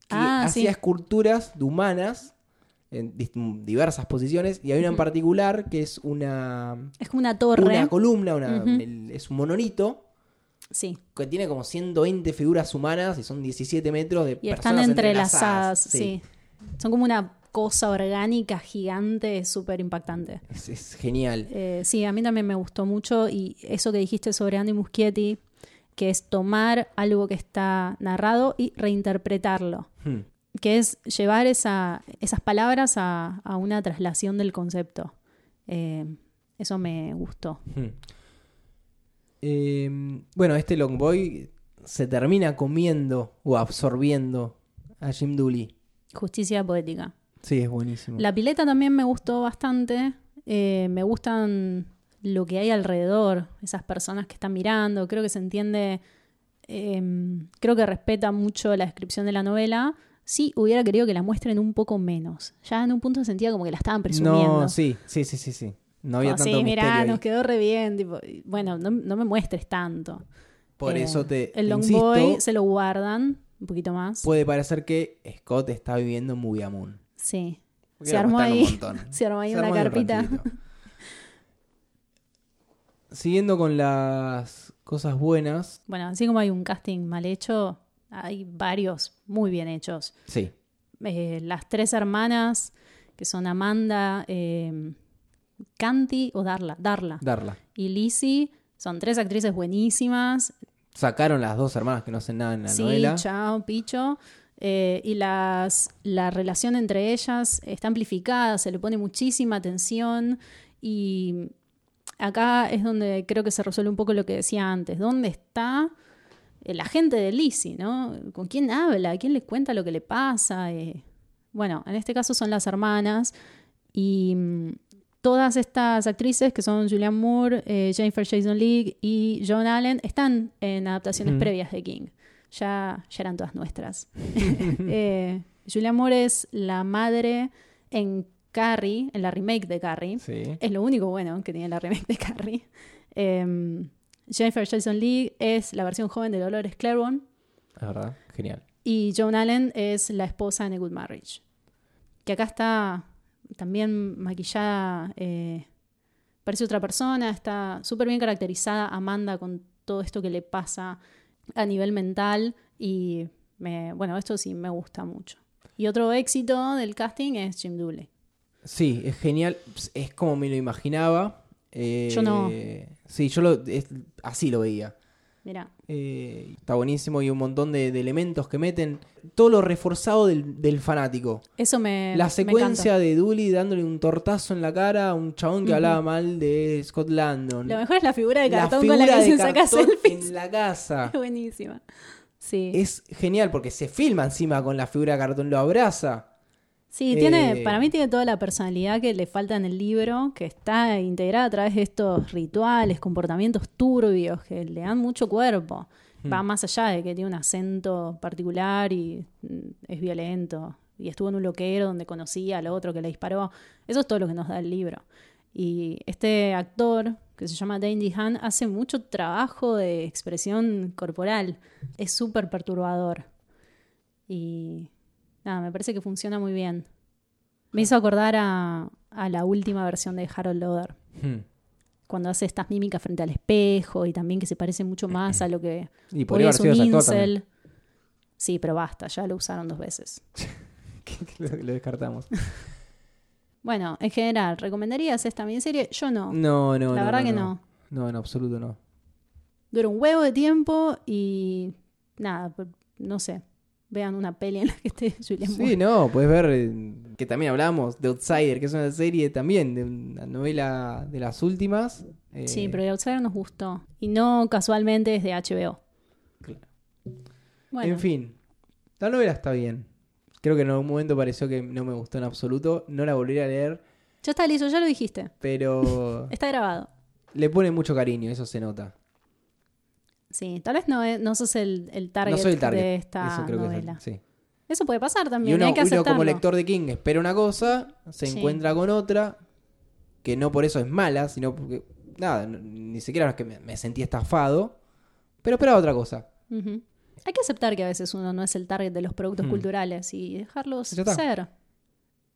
que Ah, hacía sí. esculturas de humanas en diversas posiciones. Y hay una en particular que es una, Es como una torre. una columna, una- el- es un monolito Sí. que tiene como 120 figuras humanas y son 17 metros de Y están entrelazadas. Sí. Son como una cosa orgánica gigante, súper impactante. Es, es genial. Eh, sí, a mí también me gustó mucho y eso que dijiste sobre Andy Muschietti, que es tomar algo que está narrado y reinterpretarlo, Hmm. que es llevar esa, esas palabras a, a una traslación del concepto. Eh, Eso me gustó. Hmm. Eh, bueno, este Long Boy se termina comiendo o absorbiendo a Jim Dooley. Justicia poética. Sí, es buenísimo. La pileta también me gustó bastante. Eh, me gustan lo que hay alrededor, esas personas que están mirando. Creo que se entiende, eh, creo que respeta mucho la descripción de la novela. Sí, hubiera querido que la muestren un poco menos. Ya en un punto sentía como que la estaban presumiendo. No, sí, sí, sí, sí, sí. No había Como, tanto sí, mirá, ahí. nos quedó re bien. tipo, bueno, no, no me muestres tanto. Por Eh, eso te, El Long Boy se lo guardan un poquito más. puede parecer que Scott está viviendo en Moon. sí. Se armó ahí, se armó ahí Se una armó ahí un carpita. Siguiendo con las cosas buenas. Bueno, así como hay un casting mal hecho, hay varios muy bien hechos. Sí. Eh, las tres hermanas, que son Amanda, eh, Canty o Darla, Darla Darla. y Lizzie, son tres actrices buenísimas. Sacaron las dos hermanas que no hacen nada en la sí, novela. chao, picho. Eh, y las, la relación entre ellas está amplificada, se le pone muchísima atención y acá es donde creo que se resuelve un poco lo que decía antes. ¿Dónde está el agente de Lizzie? ¿no? ¿Con quién habla? ¿Quién le cuenta lo que le pasa? Eh, bueno, en este caso son las hermanas y mm, todas estas actrices que son Julianne Moore, eh, Jennifer Jason Leigh y Joan Allen están en adaptaciones Mm. previas de King. Ya, ya eran todas nuestras. eh, Julianne Moore es la madre en Carrie, en la remake de Carrie. Sí. Es lo único bueno que tiene la remake de Carrie. Eh, Jennifer Jason Leigh es la versión joven de Dolores Claiborne. La verdad, genial. Y Joan Allen es la esposa en A Good Marriage. Que acá está también maquillada, eh, parece otra persona, está súper bien caracterizada Amanda con todo esto que le pasa a nivel mental. Y me, bueno, esto sí me gusta mucho. Y otro éxito del casting es Jim Dooley. Sí, es genial. Es como me lo imaginaba. Eh, Yo no. Sí, yo lo, es- así lo veía. Mira, Eh, está buenísimo y un montón de, de elementos que meten. Todo lo reforzado del, del fanático. eso me. La me secuencia de Dooley dándole un tortazo en la cara a un chabón que hablaba mal de Scott Landon. Lo mejor es la figura de La cartón con la figura que de se saca cartón selfies. en la casa. Buenísima. Sí. Es genial porque se filma encima con la figura de cartón, lo abraza. Sí, tiene, Eh, para mí tiene toda la personalidad que le falta en el libro, que está integrada a través de estos rituales, comportamientos turbios que le dan mucho cuerpo. Hmm. Va más allá de que tiene un acento particular y mm, es violento. Y estuvo en un loquero donde conocía al otro que le disparó. Eso es todo lo que nos da el libro. Y este actor, que se llama Dandy Han, hace mucho trabajo de expresión corporal. Es súper perturbador. Y nada, me parece que funciona muy bien. Me hizo acordar a, a la última versión de Harold Loder, Hmm. cuando hace estas mímicas frente al espejo y también que se parece mucho más a lo que Y podría haber sido un incel. Sí, pero basta, ya lo usaron dos veces. lo, lo descartamos. Bueno, en general, ¿recomendarías esta miniserie? Yo no. No, no, la no, verdad no, que no. no. No, en absoluto no. Dura un huevo de tiempo y nada, no sé. Vean una peli en la que esté Julian Moore. Sí, no, puedes ver eh, que también hablamos de Outsider, que es una serie también, de una novela de las últimas. eh, Sí, pero The Outsider nos gustó. Y no casualmente es de HBO. Claro. Bueno, En fin, la novela está bien. Creo que en algún momento pareció que no me gustó en absoluto. No la volvería a leer, ya está listo, ya lo dijiste. pero Está grabado. le pone mucho cariño, eso se nota. Sí, tal vez no, es- no sos el, el target, no soy el target. de esta eso creo novela. que es, sí. Eso puede pasar Y también, uno, hay que uno aceptarlo. como lector de King espera una cosa, se Sí. encuentra con otra, que no por eso es mala, sino porque, nada, ni siquiera es que me, me sentí estafado, pero esperaba otra cosa. Hay que aceptar que a veces uno no es el target de los productos Hmm. culturales y dejarlos ser.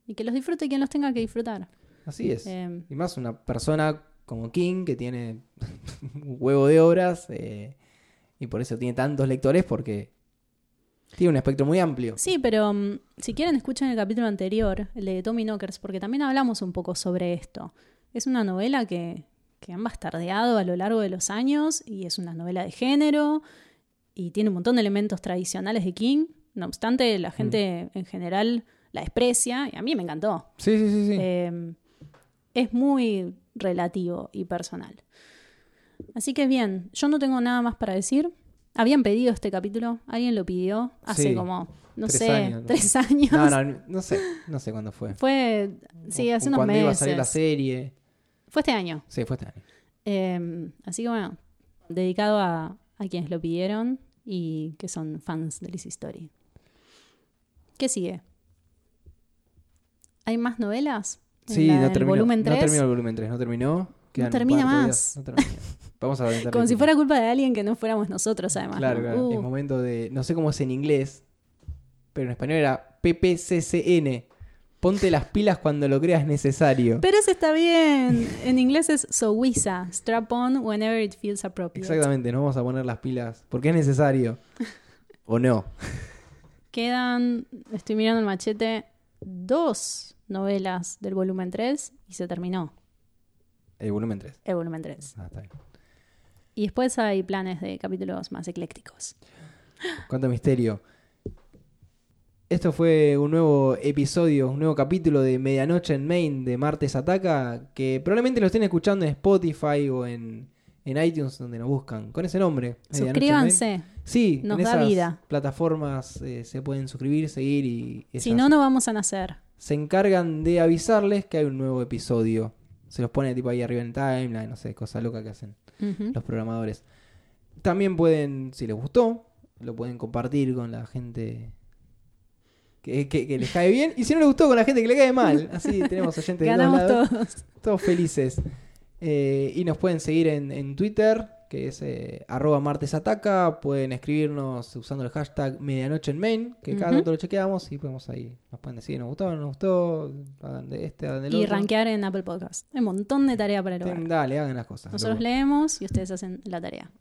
Y que los disfrute quien los tenga que disfrutar. Así es. Eh, Y más una persona como King que tiene un huevo de obras eh, y por eso tiene tantos lectores porque tiene un espectro muy amplio. sí, pero mm, si quieren escuchen el capítulo anterior, el de Tommy Knockers, porque también hablamos un poco sobre esto. Es una novela que, que han bastardeado a lo largo de los años y es una novela de género y tiene un montón de elementos tradicionales de King. No obstante, la gente en general la desprecia y a mí me encantó. Sí, sí, sí, sí. Eh, es muy. relativo y personal. Así que bien, yo no tengo nada más para decir. Habían pedido este capítulo, alguien lo pidió hace Sí, como, no tres sé, años, ¿no? tres años. No, no, no sé, no sé cuándo fue. Fue, sí, O- hace o unos cuando meses. iba a salir la serie. Fue este año. Sí, fue este año. Eh, así que bueno, dedicado a, a quienes lo pidieron y que son fans de Lizzie Story. ¿Qué sigue? ¿Hay más novelas? ¿En Sí, no terminó. volumen No 3? terminó el volumen 3, no terminó. Quedan un termina más. días, no termina. Vamos a Como si fuera culpa de alguien que no fuéramos nosotros, además. Claro, ¿no? claro. Uh, Es momento de. No sé cómo es en inglés, pero en español era PPCCN. Ponte las pilas cuando lo creas necesario. Pero eso está bien. En inglés es sowisa, strap on whenever it feels appropriate. Exactamente, nos vamos a poner las pilas porque es necesario. ¿O no? Quedan, estoy mirando el machete, dos novelas del volumen 3 y se terminó El volumen 3. el volumen 3. Ah, está bien. Y después hay planes de capítulos más eclécticos. Cuánto misterio. Esto fue un nuevo episodio, un nuevo capítulo de Medianoche en Main de Martes Ataca, que probablemente lo estén escuchando en Spotify o en, en iTunes donde nos buscan, con ese nombre. Suscríbanse. Sí, Nos en da esas vida. plataformas eh, se pueden suscribir, seguir y Si no, no vamos a nacer. se encargan de avisarles que hay un nuevo episodio. Se los pone tipo ahí arriba en el timeline, no sé, cosa loca que hacen Los programadores. También pueden, si les gustó, lo pueden compartir con la gente que, que- que les cae bien. Y si no les gustó, con la gente que le cae mal. Así tenemos oyentes de todos lados. todos. Todos felices. Eh, y nos pueden seguir en, en Twitter, que es eh, arroba martesataca. Pueden escribirnos usando el hashtag medianoche en main, que cada tanto lo chequeamos y podemos ahí. Nos pueden decir, nos gustó, no nos gustó, hagan de este, hagan del Y otro. rankear en Apple Podcast. Hay un montón de tarea para el hogar. Dale, hagan las cosas. Nosotros leemos y ustedes hacen la tarea.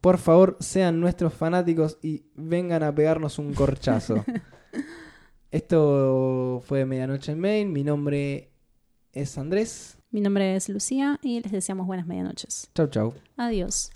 Por favor, sean nuestros fanáticos y vengan a pegarnos un corchazo. Esto fue Medianoche en Main. Mi nombre es Andrés. Mi nombre es Lucía y les deseamos buenas medianoches. Chau, chau. Adiós.